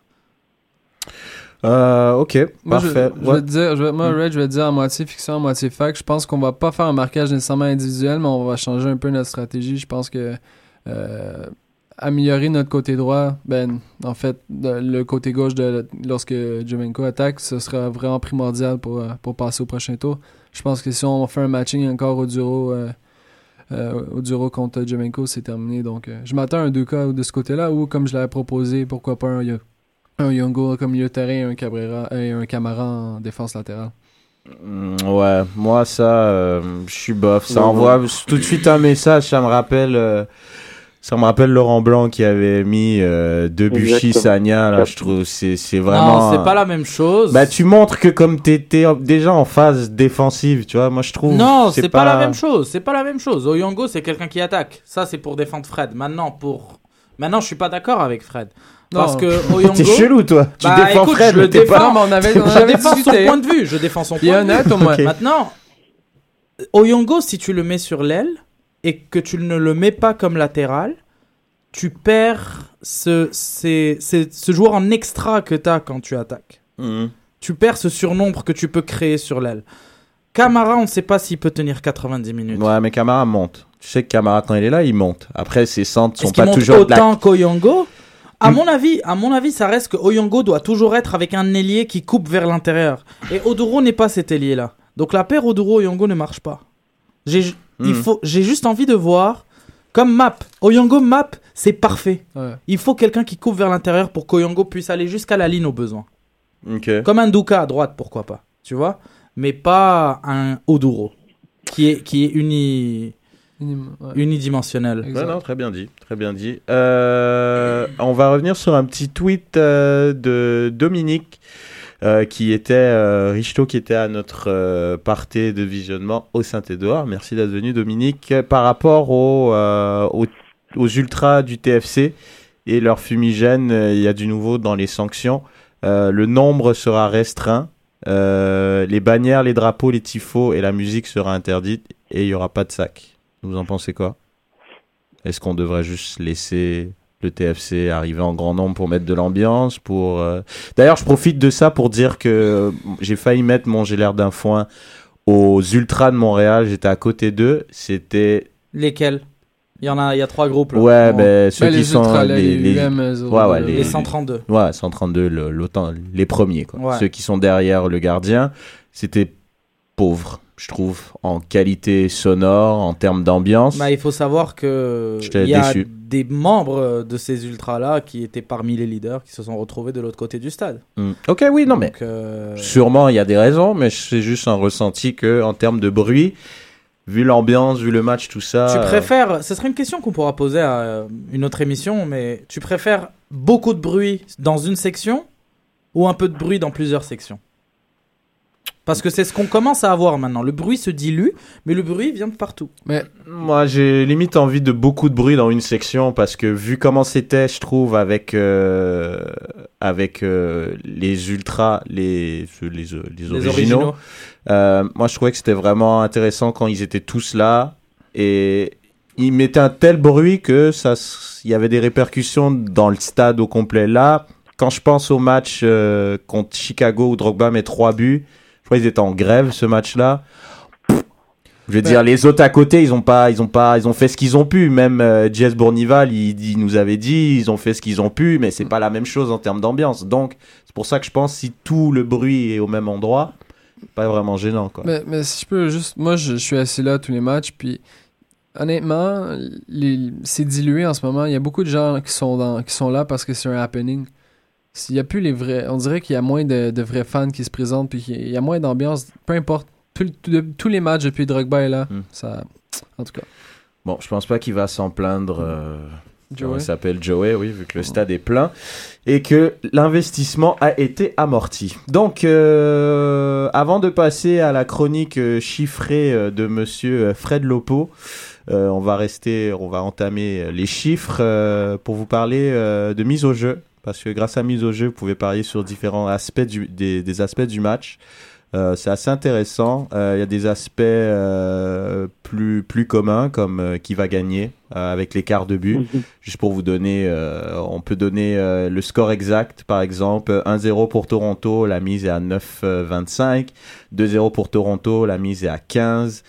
S5: Euh, ok,
S7: Moi,
S5: parfait.
S7: je
S5: Ouais.
S7: vais te dire, je vais- moi,
S5: Mm.
S7: Red, je vais te dire à moitié fiction, à moitié fac. Je pense qu'on va pas faire un marquage nécessairement individuel, mais on va changer un peu notre stratégie. Je pense que euh, améliorer notre côté droit, ben, en fait, le côté gauche de lorsque Jovenko attaque, ce sera vraiment primordial pour, euh, pour passer au prochain tour. Je pense que si on fait un matching encore au Duro, euh, euh, au Duro contre Jovenko, c'est terminé. Donc, euh, je m'attends à un deux cas de ce côté-là, ou comme je l'avais proposé, pourquoi pas un, Yo- un Yongo comme milieu de terrain et un Cabrera et un Camara en défense latérale.
S5: Mm, Ouais, moi ça, euh, je suis bof. Ça envoie tout de suite un message. Ça me rappelle, euh, ça me rappelle Laurent Blanc qui avait mis euh, Debuchy. Sagna. Là, je trouve c'est c'est vraiment.
S9: Non, c'est pas la même chose.
S5: Bah tu montres que comme t'étais déjà en phase défensive, tu vois. Moi je trouve.
S9: Non, c'est pas... la même chose. C'est pas la même chose. Oyongo, c'est quelqu'un qui attaque. Ça, c'est pour défendre Fred. Maintenant, pour maintenant, je suis pas d'accord avec Fred parce
S7: Non.
S9: que Oyongo.
S5: T'es chelou toi. Tu
S9: Bah,
S5: défends
S9: écoute,
S5: Fred,
S9: je le défends.
S5: pas.
S7: Non, mais on avait, on
S9: Je défends son point de vue. Je défends son
S7: Il y
S9: point
S7: a
S9: de vue.
S7: net au moins.
S9: Maintenant, Oyongo, si tu le mets sur l'aile et que tu ne le mets pas comme latéral, tu perds ce, ce joueur en extra que tu as quand tu attaques.
S5: Mhm.
S9: Tu perds ce surnombre que tu peux créer sur l'aile. Camara, on ne sait pas s'il peut tenir 90 minutes.
S5: Ouais, mais Camara monte. Tu sais que Camara quand il est là, il monte. Après ses centres sont pas
S9: monte
S5: toujours
S9: autant qu'Oyongo? À
S5: Mm.
S9: mon avis, à mon avis, ça reste que Oyongo doit toujours être avec un ailier qui coupe vers l'intérieur. Et Oduro n'est pas cet ailier-là. Donc la paire Oduro-Oyongo ne marche pas. J'ai il
S5: Mm.
S9: faut, j'ai juste envie de voir, comme map, Oyongo map, c'est parfait.
S7: Ouais.
S9: Il faut quelqu'un qui coupe vers l'intérieur pour qu'Oyongo puisse aller jusqu'à la ligne au besoin. Comme un Douka à droite, pourquoi pas, tu vois Mais pas un Oduro, qui est, qui est uni,
S7: ouais.
S9: unidimensionnel.
S7: Exact.
S5: Ouais, non, très bien dit, très bien dit. Euh, on va revenir sur un petit tweet euh, de Dominique, euh, qui était euh, Richto, qui était à notre euh, party de visionnement au Saint-Édouard. Merci d'être venu, Dominique. Par rapport aux, euh, aux, aux ultras du TFC et leurs fumigènes, euh, il y a du nouveau dans les sanctions. Le nombre sera restreint. Les bannières, les drapeaux, les tifos et la musique sera interdite et il n'y aura pas de sac. Vous en pensez quoi? Est-ce qu'on devrait juste laisser le TFC arriver en grand nombre pour mettre de l'ambiance pour euh, D'ailleurs, je profite de ça pour dire que euh, j'ai failli mettre mon j'ai l'air d'un foin aux Ultras de Montréal. J'étais à côté d'eux. C'était
S9: Lesquels? Il y en a, il y a trois groupes. Là.
S5: ouais, ben ceux
S7: Ben,
S5: qui
S7: les
S5: sont
S7: ultras, là,
S5: les,
S7: les
S5: les- ouais, ouais,
S9: les
S5: les-
S9: 132.
S5: Ouais, 132, le- l'autant, les premiers, quoi.
S9: Ouais.
S5: Ceux qui sont derrière le gardien, c'était pauvre, je trouve, en qualité sonore, en termes d'ambiance.
S9: Bah, il faut savoir que
S5: J'étais
S9: il y a
S5: déçu.
S9: Des membres de ces ultras là qui étaient parmi les leaders qui se sont retrouvés de l'autre côté du stade.
S5: Hmm. Ok, oui, non, mais
S9: euh,
S5: sûrement il y a des raisons, mais c'est juste un ressenti que, en termes de bruit, vu l'ambiance, vu le match, tout ça.
S9: tu
S5: euh,
S9: préfères, ce serait une question qu'on pourra poser à euh, une autre émission, mais tu préfères beaucoup de bruit dans une section ou un peu de bruit dans plusieurs sections? Parce que c'est ce qu'on commence à avoir maintenant. Le bruit se dilue, mais le bruit vient de partout.
S7: Mais
S5: Moi, j'ai limite envie de beaucoup de bruit dans une section parce que vu comment c'était, je trouve, avec euh, avec euh, les ultras, les les, les
S9: Les
S5: originaux. Euh, moi, je trouvais que c'était vraiment intéressant quand ils étaient tous là et ils mettaient un tel bruit que ça, il y avait des répercussions dans le stade au complet. Là, quand je pense au match euh, contre Chicago où Drogba met trois buts, crois qu'ils étaient en grève ce match-là? Je veux
S7: Ben-
S5: dire, les autres à côté, ils ont pas, ils ont pas, ils ont fait ce qu'ils ont pu. Même euh, Jess Bournival, il, il nous avait dit, ils ont fait ce qu'ils ont pu, mais c'est pas la même chose en termes d'ambiance. Donc, c'est pour ça que je pense si tout le bruit est au même endroit, pas vraiment gênant, quoi.
S7: Mais, mais si je peux juste. Moi, je, je suis assis là tous les matchs, puis honnêtement, c'est dilué en ce moment. Il y a beaucoup de gens qui sont, dans, qui sont là parce que c'est un happening. S'il y a plus les vrais. On dirait qu'il y a moins de, de vrais fans qui se présentent, puis qu'il y a moins d'ambiance. Peu importe. Tout de- tous les matchs depuis Drogba est là.
S5: Hmm.
S7: Ça, en tout cas.
S5: Bon, je pense pas qu'il va s'en plaindre. euh,
S7: Joey?
S5: il s'appelle? Joey, oui, vu que le stade est plein et que l'investissement a été amorti. Donc, euh, avant de passer à la chronique euh, chiffrée de Monsieur Fred Lopo, euh, on va rester, on va entamer les chiffres euh, pour vous parler de mise au jeu, parce que grâce à mise au jeu, vous pouvez parier sur différents aspects du- des, des aspects du match. Euh, c'est assez intéressant. Euh, Il y a des aspects euh, plus, plus communs, comme euh, qui va gagner euh, avec l'écart de but.
S8: Mhm.
S5: Juste pour vous donner, euh, on peut donner euh, le score exact, par exemple 1-0 pour Toronto, la mise est à 9,25. 2-0 pour Toronto, la mise est à 15.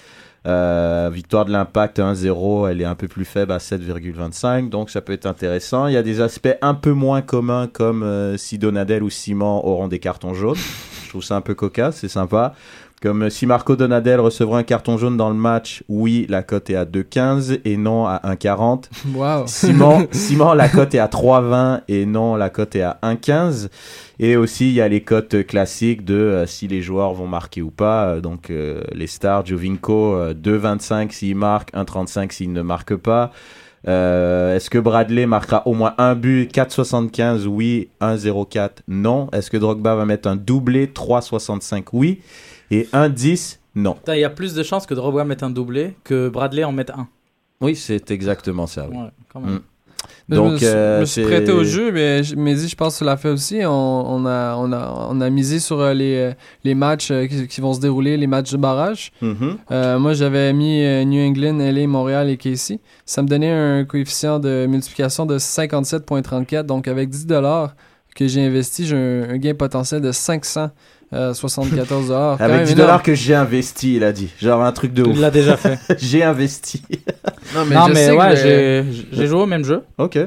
S5: Euh, victoire de l'impact 1-0, elle est un peu plus faible à 7,25, donc ça peut être intéressant. Il y a des aspects un peu moins communs comme euh, si Donadel ou Simon auront des cartons jaunes. Je trouve ça un peu cocasse, c'est sympa. Comme si Marco Donadel recevra un carton jaune dans le match, oui, la cote est à 2,15 et non à 1,40.
S7: Wow.
S5: Simon, Simon, la cote est à 3,20 et non, la cote est à 1,15. Et aussi, il y a les cotes classiques de euh, si les joueurs vont marquer ou pas. Euh, donc, euh, les stars, Jovinko, euh, 2,25 s'il marque, 1,35 s'il ne marque pas. Euh, Est-ce que Bradley marquera au moins un but? 4,75 Oui. 1,04 Non. Est-ce que Drogba va mettre un doublé? 3,65 Oui. Et 1,10 Non.
S9: Putain, Il y a plus de chances que Drogba mette un doublé que Bradley en mette un.
S5: Oui, c'est exactement ça. oui.
S9: Ouais, quand même.
S5: Mm.
S7: Mais je me
S5: Donc,
S7: suis- je
S5: euh,
S7: me suis prêté au jeu, mais je- Mehdi, je pense que tu l'as fait aussi. On, on a, on, a, on a misé sur euh, les, euh, les matchs euh, qui, qui vont se dérouler, les matchs de barrage.
S5: Mhm.
S7: Euh, moi, j'avais mis euh, New England, LA, Montréal et Casey. Ça me donnait un coefficient de multiplication de 57,34. Donc, avec 10 que j'ai investi, j'ai un, un gain potentiel de 574 dollars.
S5: Avec 10 dollars que j'ai investi, il a dit. Genre un truc de ouf.
S9: Il l'a déjà fait.
S5: j'ai investi.
S7: Non, mais
S9: non,
S7: je
S9: mais
S7: sais que
S9: ouais, j'ai j'ai joué au même jeu.
S5: Ok.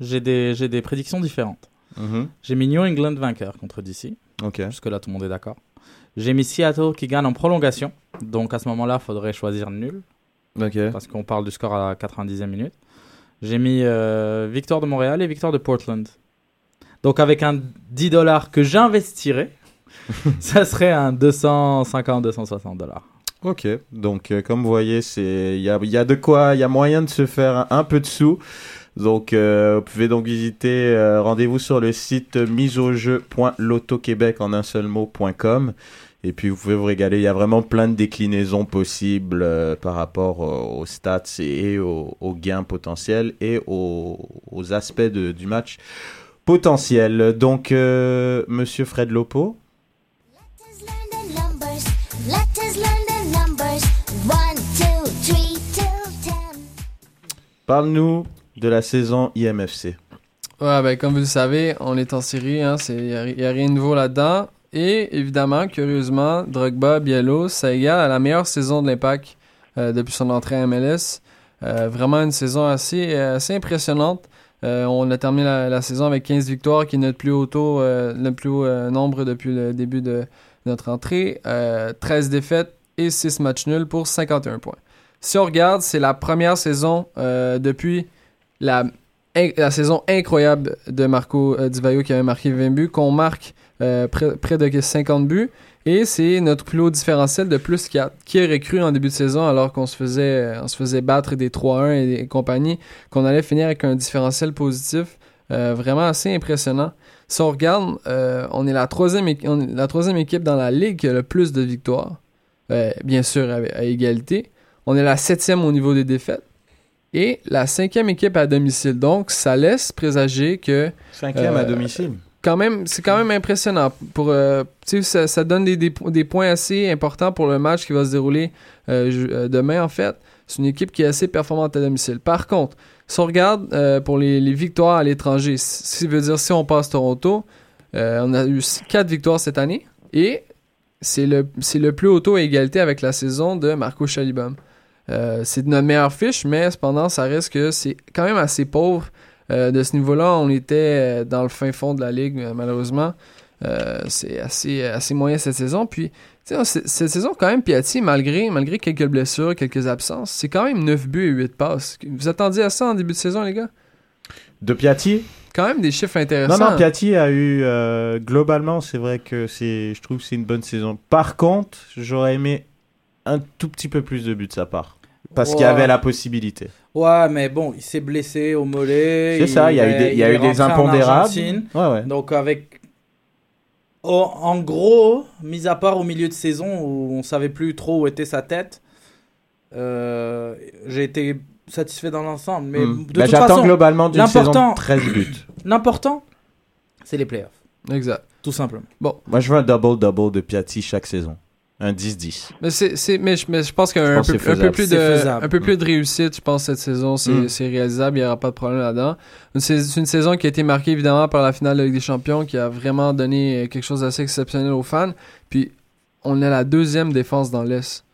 S9: J'ai des, j'ai des prédictions différentes.
S5: Mhm.
S9: J'ai mis New England vainqueur contre DC.
S5: Ok.
S9: Jusque-là, tout le monde est d'accord. J'ai mis Seattle qui gagne en prolongation. Donc à ce moment-là, il faudrait choisir nul.
S5: Ok.
S9: Parce qu'on parle du score à la 90e minute. J'ai mis euh, victoire de Montréal et victoire de Portland. Donc avec un 10 dollars que j'investirais, ça serait un 250-260 dollars.
S5: Ok. Donc, euh, comme vous voyez, c'est il y a, de quoi, il y a moyen de se faire un, peu de sous. Donc, euh, vous pouvez donc visiter, euh, rendez-vous sur le site miseaujeu.lotoquebec en un seul mot.com. Et puis, vous pouvez vous régaler. Il y a vraiment plein de déclinaisons possibles par rapport aux stats et, aux, gains potentiels et aux, aspects du match potentiel. Donc, euh, monsieur Fred Lopo. Parle-nous de la saison IMFC.
S7: Ouais, ben, comme vous le savez, on est en série, il hein, n'y a, y a rien de nouveau là-dedans. Et évidemment, curieusement, Drogba, Biello, ça égale à la meilleure saison de l'Impact euh, depuis son entrée à MLS. Euh, vraiment une saison assez, assez impressionnante. Euh, on a terminé la, la saison avec 15 victoires, qui est notre plus haut taux, euh, le plus haut euh, nombre depuis le début de notre entrée. Euh, 13 défaites et 6 matchs nuls pour 51 points. Si on regarde, c'est la première saison euh, depuis la saison incroyable de Marco euh, Di Vaio qui avait marqué 20 buts, qu'on marque euh, près, de 50 buts. Et c'est notre plus haut différentiel de plus 4. Qui aurait cru en début de saison alors qu'on se faisait, se faisait battre des 3-1 et, compagnie, qu'on allait finir avec un différentiel positif euh, vraiment assez impressionnant. Si on regarde, euh, on est la troisième, équi- on est la troisième équipe dans la ligue qui a le plus de victoires. Euh, bien sûr, à, à égalité. On est la septième au niveau des défaites. Et la cinquième équipe à domicile. Donc, ça laisse présager que.
S5: Cinquième à
S7: Euh,
S5: domicile.
S7: Quand même, c'est quand même impressionnant. Pour, euh, ça, ça donne des, des, des points assez importants pour le match qui va se dérouler euh, demain, en fait. C'est une équipe qui est assez performante à domicile. Par contre, si on regarde euh, pour les, victoires à l'étranger, c- ça veut dire si on passe Toronto, euh, on a eu 4 victoires cette année et c'est le, plus haut taux à égalité avec la saison de Marco Chalibom. Euh, c'est notre meilleure fiche, mais cependant, ça reste que c'est quand même assez pauvre. Euh, de ce niveau-là, on était dans le fin fond de la ligue, malheureusement. C'est assez, assez moyen cette saison. Puis, cette saison, quand même, Piatti, malgré, malgré quelques blessures, quelques absences, c'est quand même 9 buts et 8 passes. Vous attendiez à ça en début de saison, les gars?
S5: De Piatti?
S7: Quand même des chiffres
S5: Non,
S7: intéressants.
S5: non, Piatti a eu. euh, globalement, c'est vrai que c'est. Je trouve que c'est une bonne saison. Par contre, j'aurais aimé un tout petit peu plus de buts de sa part. Parce qu'il y avait la possibilité.
S9: Ouais, mais bon, il s'est blessé au mollet.
S5: C'est ça, il y a eu des, il y a eu des impondérables. Ouais, ouais.
S9: Donc avec... Oh, en gros, mis à part au milieu de saison où on savait plus trop où était sa tête, euh, j'ai été satisfait dans l'ensemble. Mais
S5: Hmm.
S9: de
S5: Bah,
S9: toute
S5: J'attends
S9: façon,
S5: globalement d'une saison
S9: l'important-
S5: de 13 buts.
S9: l'important, c'est les playoffs.
S7: Exact.
S9: tout simplement.
S5: Moi, je veux un double-double de Piatti chaque saison. Un 10-10.
S7: Mais, c'est, c'est, mais, je, mais je pense qu'un peu, un peu plus de, un peu plus de réussite, je pense, cette saison, c'est,
S5: Mm.
S7: c'est réalisable. Il n'y aura pas de problème là-dedans. C'est c'est une saison qui a été marquée évidemment par la finale de Ligue des Champions, qui a vraiment donné euh, quelque chose d'assez exceptionnel aux fans. Puis, on a la deuxième défense dans l'Est.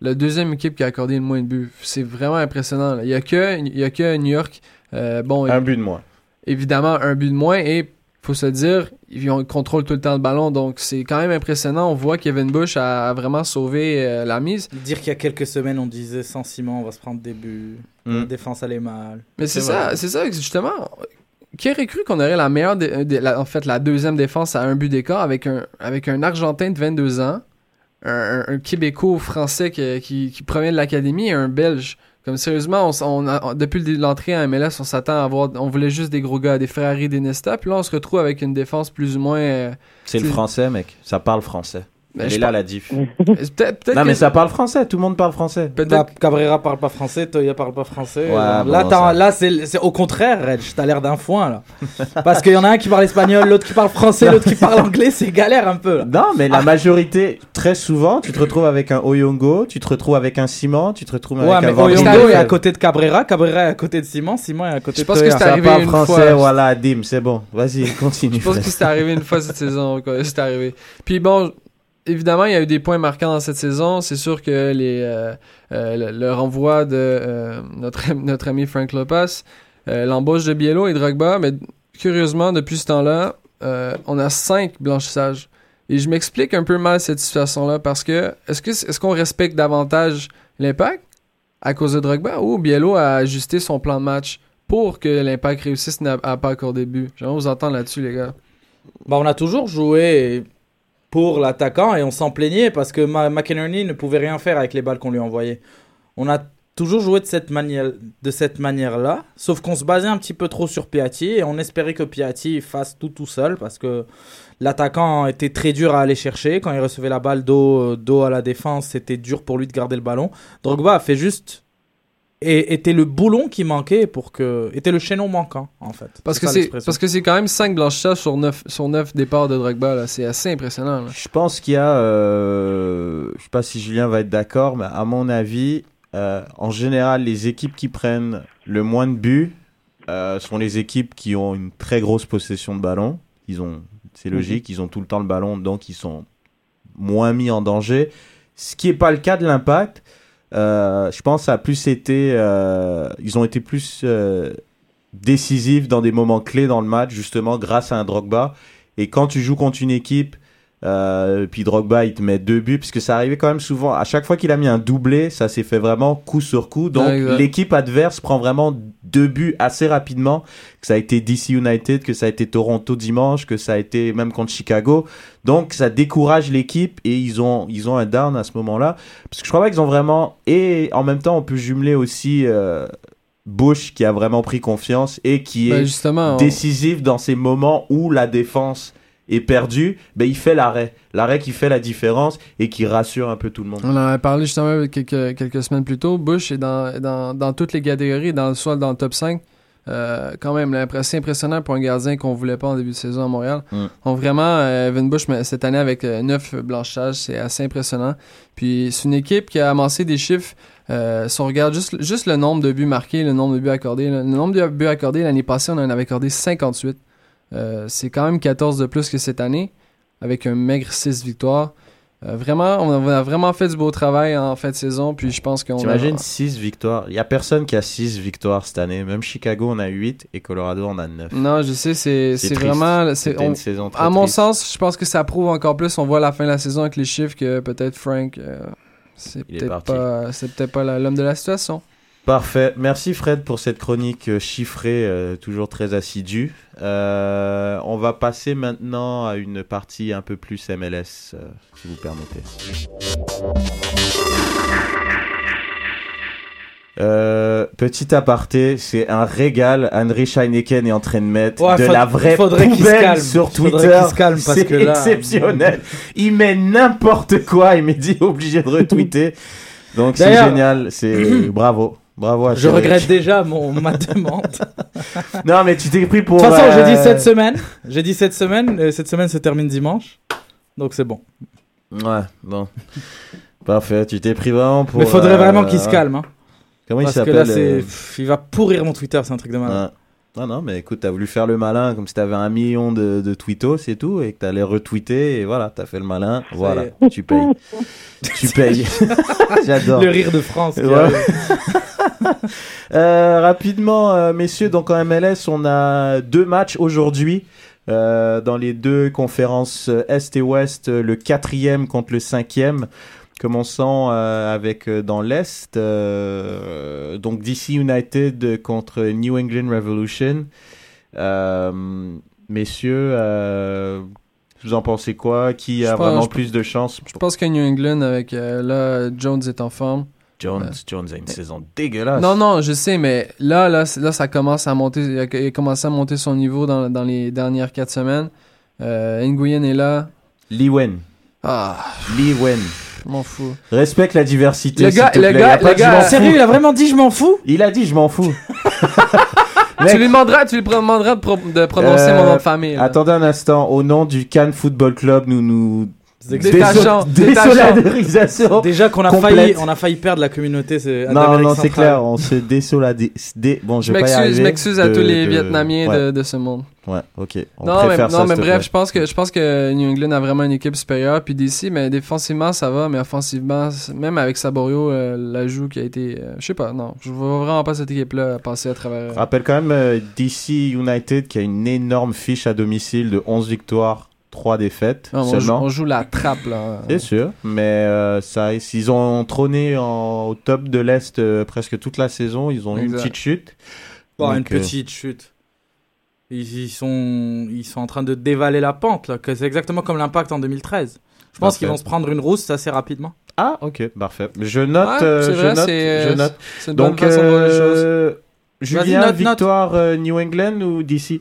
S7: La deuxième équipe qui a accordé le moins de buts. C'est vraiment impressionnant. là. Il n'y a, que- il y a que New York. euh, bon,
S5: Un but de moins.
S7: évidemment un but de moins et faut se dire ils ont- contrôlent tout le temps le ballon donc c'est quand même impressionnant on voit que Kevin Bush a, vraiment sauvé euh, la mise
S9: Dire qu'il y a quelques semaines, on disait sans Simon, on va se prendre des buts.
S5: Mm.
S9: La défense allait mal.
S7: mais c'est ça c'est ça justement qui aurait cru qu'on aurait la meilleure dé- dé- la- en fait la deuxième défense à un but d'écart avec un avec un argentin de 22 ans un, un, un québécois français qui, qui, qui provient de l'académie et un belge? Comme sérieusement on, a- depuis l'entrée à MLS on s'attend à avoir on voulait juste des gros gars des Ferrari des Nesta puis là on se retrouve avec une défense plus ou moins euh,
S5: C'est le français, mec. Ça parle français. Elle
S7: je
S5: est là, la diff.
S7: Peut-être,
S5: Non,
S7: que-
S5: mais ça parle français. Tout le monde parle français.
S7: peut-être-
S9: Bah, Cabrera parle pas français, Toya parle pas français.
S5: Ouais,
S9: là,
S5: bon,
S9: t'as-
S5: ça-
S9: là c'est c'est au contraire, Reg. T'as l'air d'un foin là. Parce qu'il y en a un qui parle espagnol, l'autre qui parle français, l'autre qui parle anglais, c'est galère un peu. Là.
S5: Non, mais la majorité, très souvent, tu te retrouves avec un Oyongo, tu te retrouves avec un Simon, tu te retrouves avec un
S9: Oyongo
S5: Ginkel.
S9: est à côté de Cabrera, Cabrera est à côté de Simon, Simon est à côté
S7: Je
S9: de
S7: pense que
S9: Toya.
S7: c'est arrivé une
S5: français,
S7: fois.
S5: voilà, Dim, c'est bon. Vas-y, continue.
S7: Je pense que c'est arrivé une fois cette saison. quoi. C'est arrivé. Puis bon, évidemment, il y a eu des points marquants dans cette saison. C'est sûr que euh, euh, le, renvoi de euh, notre, notre ami Frank Lopez, l'embauche de Biello et Drogba, mais curieusement, depuis ce temps-là, on a cinq blanchissages. Et je m'explique un peu mal cette situation-là parce que est-ce qu'on respecte davantage l'impact à cause de Drogba ou Biello a ajusté son plan de match pour que l'impact réussisse à pas encore début? J'aimerais vous entendre là-dessus, les gars.
S9: Bah, on a toujours joué pour l'attaquant et on s'en plaignait parce que McInerney ne pouvait rien faire avec les balles qu'on lui envoyait. On a toujours joué de cette manière de cette manière-là, sauf qu'on se basait un petit peu trop sur Piatti et on espérait que Piatti fasse tout tout seul parce que l'attaquant était très dur à aller chercher quand il recevait la balle dos dos à la défense, c'était dur pour lui de garder le ballon. Drogba a fait juste et était le boulon qui manquait pour que était le chaînon manquant en fait.
S7: Parce que c'est parce que c'est quand même 5 blanchissages sur 9 sur 9 départs de Drogba là, c'est assez impressionnant là.
S5: Je pense qu'il y a, euh, je sais pas si Julien va être d'accord, mais à mon avis, euh, en général, les équipes qui prennent le moins de buts euh, sont les équipes qui ont une très grosse possession de ballon. Ils ont, c'est logique, ils ont tout le temps le ballon, donc ils sont moins mis en danger. Ce qui est pas le cas de l'impact. Euh, je pense ça a plus été, euh, ils ont été plus euh, décisifs dans des moments clés dans le match, justement grâce à un Drogba. Et quand tu joues contre une équipe, euh, puis Drogba il te met deux buts, puisque ça arrivait quand même souvent. À chaque fois qu'il a mis un doublé, ça s'est fait vraiment coup sur coup. Donc
S7: Ouais,
S5: l'équipe adverse prend vraiment deux buts assez rapidement. Que ça a été DC United, que ça a été Toronto dimanche, que ça a été même contre Chicago. Donc ça décourage l'équipe et ils ont ils ont un down à ce moment-là. Parce que je crois pas qu'ils ont vraiment et en même temps on peut jumeler aussi euh, Bush qui a vraiment pris confiance et qui
S7: Ben,
S5: est
S7: on-
S5: décisif dans ces moments où la défense est perdue, ben il fait l'arrêt. L'arrêt qui fait la différence et qui rassure un peu tout le monde.
S7: On en a parlé justement quelques, quelques semaines plus tôt. Bush est dans, dans, dans toutes les catégories, dans, soit dans le top 5. Euh, quand même, c'est impressionnant pour un gardien qu'on voulait pas en début de saison à Montréal.
S5: Mm.
S7: Donc vraiment, euh, Evan Bush, cette année avec 9 blanchissages, c'est assez impressionnant. Puis c'est une équipe qui a amassé des chiffres. Euh, si on regarde juste, juste le nombre de buts marqués, le nombre de buts accordés, le nombre de buts accordés, l'année passée, on en avait accordé 58. Euh, c'est quand même 14 de plus que cette année, avec un maigre 6 victoires. Euh, vraiment, on a, on vraiment fait du beau travail en fin de saison, puis je pense qu'on.
S5: T'imagines 6 victoires? Il y a personne qui a 6 victoires cette année. Même Chicago en a 8 et Colorado en a 9.
S7: Non, je sais, c'est
S5: C'est
S7: vraiment... c'est- on-
S5: une saison très
S7: À mon
S5: triste.
S7: sens, je pense que ça prouve encore plus. On voit à la fin de la saison avec les chiffres que peut-être Frank, euh, c'est peut-être pas, c'est peut-être pas l'homme de la situation.
S5: Parfait. Merci Fred pour cette chronique euh, chiffrée, euh, toujours très assidue. Euh, on va passer maintenant à une partie un peu plus MLS, euh, si vous permettez. Euh, petit aparté, c'est un régal. Henry Heineken est en train de mettre
S9: Ouais,
S5: de
S9: faut-
S5: la vraie
S9: se
S5: poubelle
S9: calme.
S5: sur Twitter. C'est
S9: là-
S5: exceptionnel. Il met n'importe quoi. Il me dit obligé de retweeter. Donc c'est génial. C'est bravo. Bravo
S9: Je regrette déjà mon, ma demande.
S5: Non, mais tu t'es pris
S9: De
S5: pour.
S9: toute façon, j'ai dit
S5: euh,
S9: cette semaine. J'ai dit cette semaine. et cette semaine se termine dimanche. Donc c'est bon.
S5: Ouais, bon. Parfait, tu t'es pris vraiment pour.
S9: Mais faudrait
S5: euh,
S9: vraiment qu'il se calme. hein.
S5: Comment il
S9: Parce que
S5: s'appelle
S9: là,
S5: euh,
S9: il va pourrir mon Twitter, c'est un truc de malade.
S5: Ouais. Non, non, mais écoute, t'as voulu faire le malin comme si t'avais un million de, de tweetos et tout, et que t'allais retweeter, et voilà, t'as fait le malin, voilà, tu payes. tu payes. J'adore.
S9: Le rire de France.
S5: Ouais. Euh, rapidement, euh, messieurs, donc en MLS, on a deux matchs aujourd'hui. euh, dans les deux conférences Est et Ouest, le quatrième contre le cinquième. Commençons euh, avec euh, dans l'Est, euh, donc DC United contre New England Revolution. Euh, messieurs, euh, vous en pensez quoi? Qui a
S7: Je
S5: vraiment plus de chance
S7: Je pense que New England, avec euh, là, Jones est en forme.
S5: Jones, Jones a une saison dégueulasse.
S7: Non, non, je sais, mais là, là, là ça commence à monter. Il a, il a commencé à monter son niveau dans, dans les dernières quatre semaines. Euh, Nguyen est là.
S5: Lee Wen.
S7: Ah,
S5: Lee Wen.
S7: Je m'en fous.
S5: Respecte la diversité.
S7: Le gars- le gars- le gars-
S5: fous.
S9: Sérieux, il a vraiment dit je m'en fous?
S5: Il a dit je m'en fous.
S7: Tu lui demanderas, tu lui demanderas de, pro- de prononcer
S5: Euh,
S7: mon nom de famille. là.
S5: Attendez un instant. Au nom du Cannes Football Club, nous nous déso-
S7: détachant.
S5: désolidarisation.
S9: Déjà qu'on a
S5: Complète.
S9: failli, on a failli perdre la communauté. C'est
S5: Non, non, c'est clair. On se désolade. Dé... Bon, je
S7: Je
S5: vais pas y
S7: m'excuse, je
S5: arriver.
S7: m'excuse à tous les
S5: de-
S7: Vietnamiens
S5: Ouais,
S7: de, de ce monde.
S5: ouais, ok. On
S7: non, mais,
S5: ça,
S7: bref, je pense que je pense que New England a vraiment une équipe supérieure. Puis DC, mais défensivement ça va, mais offensivement, même avec Saborio, euh, l'ajout qui a été, euh, je sais pas, non, je vois vraiment pas cette équipe-là passer à travers.
S5: Je rappelle quand même euh, DC United qui a une énorme fiche à domicile de 11 victoires, 3 défaites
S7: Non, on, joue,
S5: seulement.
S7: on joue la trappe là.
S5: C'est sûr, mais euh, ça, ils ont trôné en- au top de l'Est euh, presque toute la saison. Ils ont eu une petite chute.
S9: Bon, une
S5: Donc, euh,
S9: petite chute. Ils, ils sont, ils sont en train de dévaler la pente, là. C'est exactement comme l'impact en 2013. Je pense qu'ils vont se prendre une rousse assez rapidement.
S5: Ah, ok, parfait. Je note,
S7: Ouais,
S5: euh, je note, je
S7: une bonne
S5: Donc,
S7: façon de voir les choses.
S9: Vas-y,
S5: Julien,
S9: note,
S5: victoire New England ou DC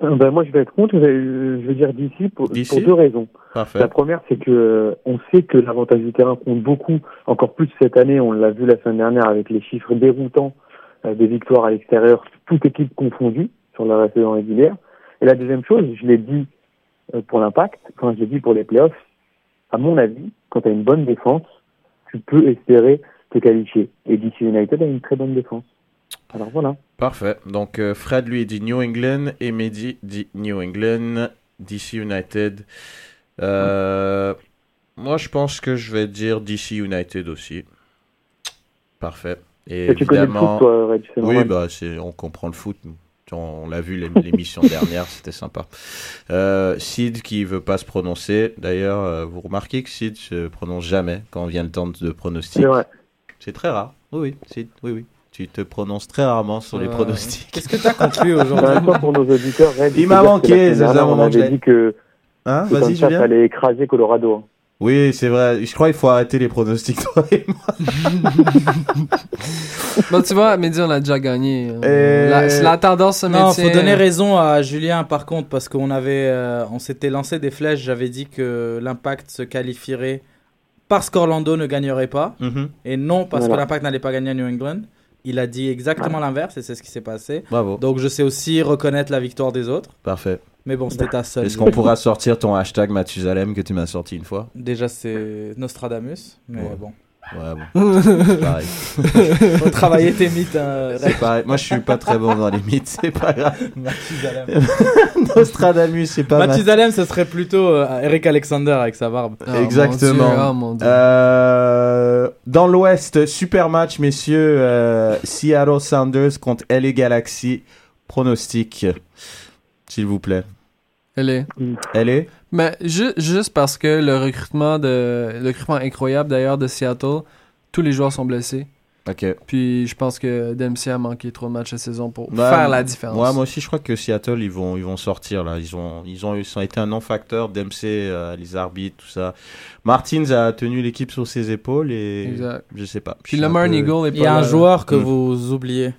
S8: ben, moi, je vais être contre. Je vais, dire d'ici pour, deux raisons.
S5: Parfait.
S8: La première, c'est que euh, on sait que l'avantage du terrain compte beaucoup, encore plus cette année. On l'a vu la semaine dernière avec les chiffres déroutants euh, des victoires à l'extérieur, toute équipe confondue sur la saison régulière. Et la deuxième chose, je l'ai dit euh, pour l'impact, quand je l'ai dit pour les playoffs, à mon avis, quand tu as une bonne défense, tu peux espérer te qualifier. Et DC United a une très bonne défense. Alors voilà.
S5: Parfait. Donc, euh, Fred, lui, dit New England et Mehdi dit New England, DC United. Euh, Moi, je pense que je vais dire DC United aussi. Parfait. Et
S8: Et tu connais le
S5: évidemment...
S8: foot, toi, c'est
S5: Oui, bah, c'est, on comprend le foot. On, on l'a vu l'ém- l'émission dernière, c'était sympa. Euh, Sid qui veut pas se prononcer. D'ailleurs, vous remarquez que Sid se prononce jamais quand vient le temps de pronostic.
S8: C'est vrai.
S5: C'est très rare. Oui, oui, Sid, oui, oui. Tu te prononces très rarement sur les pronostics.
S9: Qu'est-ce que t'as contre lui
S8: En
S9: aujourd'hui
S8: temps, pour nos auditeurs,
S5: Il m'a manqué, faisait un moment
S8: On avait dit que,
S5: Hein,
S8: que
S5: vas-y,
S8: ça,
S5: Julien.
S8: fallait écraser Colorado. hein.
S5: Oui, c'est vrai. Je crois qu'il faut arrêter les pronostics, toi et moi.
S7: Bon, tu vois, Mehdi, on a déjà gagné.
S5: Euh,
S7: La, la tendance se
S9: Non, faut donner raison à Julien par contre parce qu'on avait, euh, on s'était lancé des flèches. J'avais dit que l'impact se qualifierait parce qu'Orlando ne gagnerait pas
S5: Mhm.
S9: et non parce
S8: Voilà.
S9: que l'impact n'allait pas gagner à New England. Il a dit exactement l'inverse et c'est ce qui s'est passé.
S5: Bravo.
S9: Donc je sais aussi reconnaître la victoire des autres.
S5: Parfait.
S9: Mais bon, c'était ta seule.
S5: Est-ce qu'on pourra sortir ton hashtag Mathusalem que tu m'as sorti une fois?
S9: Déjà, c'est Nostradamus. Mais
S5: Ouais.
S9: bon.
S5: Ouais, bon. C'est pareil.
S9: Faut travailler tes mythes. hein,
S5: C'est pareil. Moi, je suis pas très bon dans les mythes, c'est pas grave.
S9: Mathusalem.
S5: Nostradamus, c'est pas.
S9: Mathusalem, ce serait plutôt euh, Eric Alexander avec sa barbe.
S7: Oh, mon Dieu,
S5: Exactement.
S7: oh, mon Dieu.
S5: Euh, dans l'Ouest, super match, messieurs. euh, Seattle Sounders contre LA Galaxy. Pronostic, s'il vous plaît.
S7: Elle est.
S5: LA
S7: Mais ju- juste parce que le recrutement de le recrutement incroyable d'ailleurs de Seattle, tous les joueurs sont blessés.
S5: Ok.
S7: Puis je pense que Dempsey a manqué trop de matchs cette saison pour faire la différence.
S5: Ouais, moi aussi, je crois que Seattle, ils vont, ils vont sortir là. Ils ont, ils ont, ils ont été un non-facteur. Dempsey, euh, les arbitres, tout ça. Martins a tenu l'équipe sur ses épaules et
S7: Exact.
S5: je sais pas.
S7: Puis Lamar
S5: peu-
S7: Eagle est
S9: Il y a
S7: pas
S9: un joueur que
S5: Mm.
S9: vous oubliez.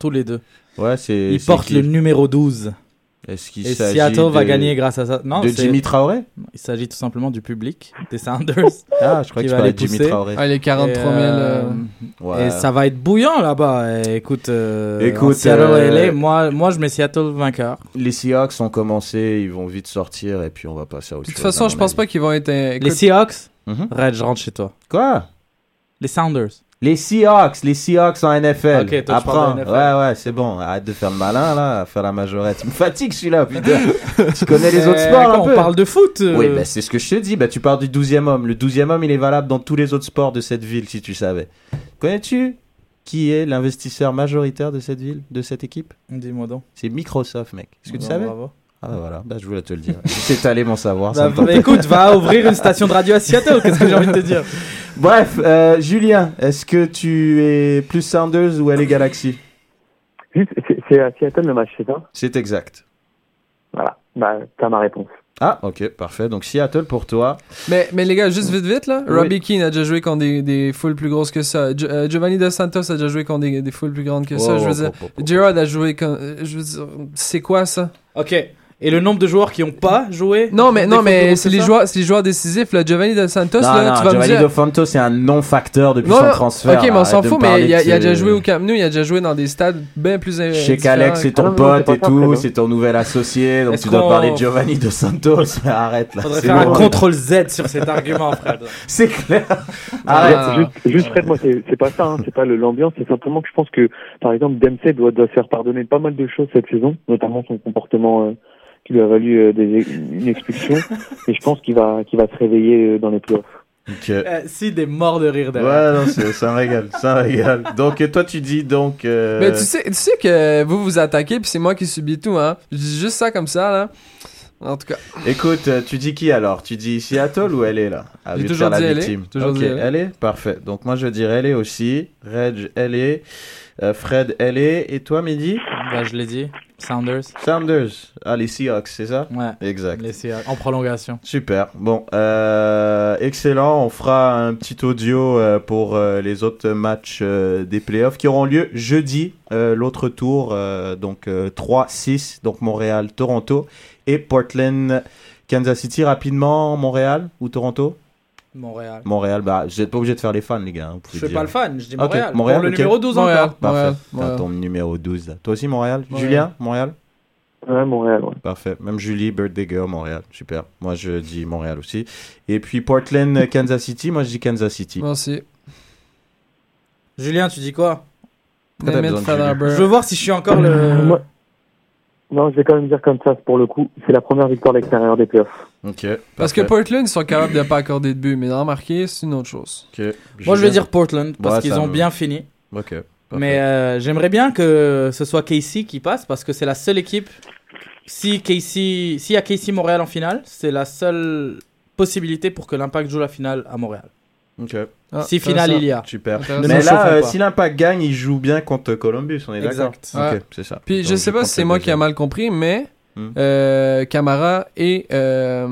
S9: Tous les deux.
S5: Ouais, c'est.
S9: Il porte
S5: qui?
S9: le numéro 12.
S5: Est-ce qu'il
S9: Et
S5: s'agit
S9: Seattle va
S5: de-
S9: gagner grâce à ça? Non,
S5: de
S9: c'est-
S5: Jimmy Traoré?
S9: Il s'agit tout simplement du public, des Sounders.
S5: Ah, je crois
S9: qui
S5: que tu
S9: va
S5: parlais
S9: les
S5: de Jimmy
S9: pousser.
S5: Traoré.
S7: Ah, les 43 000.
S9: Et,
S7: euh,
S5: Ouais.
S9: Et ça va être bouillant là-bas. Et écoute, euh,
S5: Écoute,
S9: en Seattle
S5: euh,
S9: LA, moi, moi je mets Seattle vainqueur.
S5: Les Seahawks ont commencé, ils vont vite sortir et puis on va passer à autre
S7: De toute façon, je pense pas qu'ils vont être. euh,
S9: Les Seahawks,
S5: Mhm.
S9: Red, je rentre chez toi.
S5: Quoi?
S9: Les Sounders.
S5: Les Seahawks, les Seahawks en NFL.
S9: Ok, toi, tu
S5: Apprends.
S9: NFL.
S5: Ouais, ouais, c'est bon. Arrête de faire le malin là, à faire la majorette. Il me fatigue celui-là, putain. tu connais les autres
S9: Euh,
S5: sports un peu
S9: On parle de foot. euh,
S5: Oui, bah, c'est ce que je te dis. Bah, tu parles du 12e homme. Le 12e homme, il est valable dans tous les autres sports de cette ville, si tu savais. Connais-tu qui est l'investisseur majoritaire de cette ville, de cette équipe?
S9: Dis-moi donc.
S5: C'est Microsoft, mec. Est-ce que tu
S9: Bon,
S5: savais?
S9: bravo.
S5: Ah, bah, voilà. Bah, je voulais te le dire. J'ai étalé mon savoir.
S9: Bah, bah, écoute, va ouvrir une station de radio à Seattle. Qu'est-ce que j'ai envie de te dire?
S5: Bref, euh, Julien, est-ce que tu es plus Sounders ou LA Galaxy
S8: Juste, c'est- c'est à Seattle le match, c'est ça?
S5: C'est exact.
S8: Voilà. Bah, t'as ma réponse.
S5: Ah, ok, parfait. Donc Seattle pour toi.
S7: Mais, mais les gars, juste vite vite là,
S5: Oui.
S7: Robbie Keane a déjà joué contre des, des foules plus grosses que ça. Jo- euh, Giovanni Dos Santos a déjà joué contre des, des foules plus grandes que ça.
S5: Oh,
S7: je veux
S5: oh,
S7: dire,
S5: oh, oh, oh.
S7: Gerard a joué contre. euh, Je veux dire, c'est quoi ça?
S9: Ok. Et le nombre de joueurs qui n'ont pas joué
S7: Non, mais non, mais c'est les joueurs, c'est les joueurs décisifs. Là, Giovanni Dos Santos,
S5: non,
S7: là,
S5: non,
S7: tu vas
S5: Giovanni
S7: me dire.
S5: Dos Santos, c'est un non-facteur depuis
S7: Non,
S5: son
S7: non,
S5: transfert.
S7: ok, mais on s'en fout, mais il a, a déjà joué au Camp Nou, il a déjà joué dans des stades bien plus. euh,
S5: Chez. Alex, c'est ton
S8: Ah
S5: pote et tout, c'est ton nouvel associé, donc
S9: Est-ce
S5: tu dois
S9: qu'on-
S5: parler de Giovanni Dos Santos. Arrête là.
S9: Faudrait
S5: c'est
S9: faire un contrôle Z sur cet argument, Fred.
S5: C'est clair. Arrête.
S8: Juste, juste Fred, moi, c'est c'est pas ça, hein, c'est pas le- l'ambiance, c'est simplement que je pense que, par exemple, Dempsey doit, doit se faire pardonner pas mal de choses cette saison, notamment son comportement euh, qui lui a valu euh, des, une expulsion, et je pense qu'il va, qu'il va se réveiller euh, dans les playoffs.
S9: Euh, si, des morts de rire derrière.
S5: Ouais, non, c'est un régal, c'est un régal. Donc toi, tu dis donc. euh,
S7: Mais tu sais, tu sais que vous vous attaquez, puis c'est moi qui subis tout, hein. Je dis juste ça comme ça, là. En tout cas.
S5: Écoute, tu dis qui alors? Tu dis Seattle ou LA là? À
S7: J'ai toujours dit
S5: la
S7: LA,
S5: victime.
S7: toujours
S5: ok,
S7: dit LA.
S5: LA, parfait. Donc moi je dirais LA aussi. Reg LA, euh, Fred LA et toi Mehdi?
S9: Bah, je l'ai dit. Sounders.
S5: Sounders. Ah les Seahawks, c'est ça?
S9: Ouais.
S5: Exact.
S9: Les Seahawks. En prolongation.
S5: Super. Bon, euh, excellent. On fera un petit audio euh, pour euh, les autres matchs des playoffs qui auront lieu jeudi. L'autre tour, donc euh, 3-6, donc Montréal, Toronto et Portland, Kansas City. Rapidement, Montréal ou Toronto?
S9: Montréal.
S5: Montréal, bah, vous n'êtes pas obligé de faire les fans, les gars. hein,
S9: Je suis
S5: dire.
S9: pas le fan, je dis Montréal.
S5: Montréal,
S9: Pour le numéro 12
S7: Montréal.
S9: encore.
S5: Parfait.
S7: Montréal,
S5: T'as
S7: Montréal.
S5: ton numéro 12 là. Toi aussi, Montréal?
S7: Montréal.
S5: Julien, Montréal?
S8: Ouais, Montréal, ouais.
S5: Parfait. Même Julie, Birthday Girl, Montréal. Super. Moi, je dis Montréal aussi. Et puis Portland, Kansas City. Moi, je dis Kansas City.
S7: Merci.
S9: Julien, tu dis quoi? Je veux voir si je suis encore le.
S8: Moi- Non, je vais quand même dire comme ça, pour le coup, c'est la première victoire à l'extérieur des playoffs.
S5: Ok.
S7: Parce que
S5: parfait.
S7: Portland, ils sont capables de pas accorder de but, mais d'en marquer, c'est une autre chose.
S5: Ok.
S9: Moi, je vais dire Portland parce
S5: Ouais,
S9: qu'ils
S5: ça
S9: ont
S5: me-
S9: bien fini.
S5: Ok. parfait.
S9: Mais euh, j'aimerais bien que ce soit Casey qui passe parce que c'est la seule équipe. Si Casey, s'il y a Casey Montréal en finale, c'est la seule possibilité pour que l'Impact joue la finale à Montréal.
S5: Ok.
S7: Ah,
S9: si finale il y a.
S5: Super.
S7: Intéressant.
S9: Ne
S5: Mais
S9: nous
S5: là,
S9: chauffons
S5: euh,
S9: pas.
S5: si l'Impact gagne, il joue bien contre Columbus. On est d'accord
S9: Exact.
S5: Ok,
S7: Ouais.
S5: c'est ça.
S7: Puis je sais pas si c'est
S5: le
S7: moi qui a
S5: deuxième.
S7: mal compris, mais Euh, Camara et euh,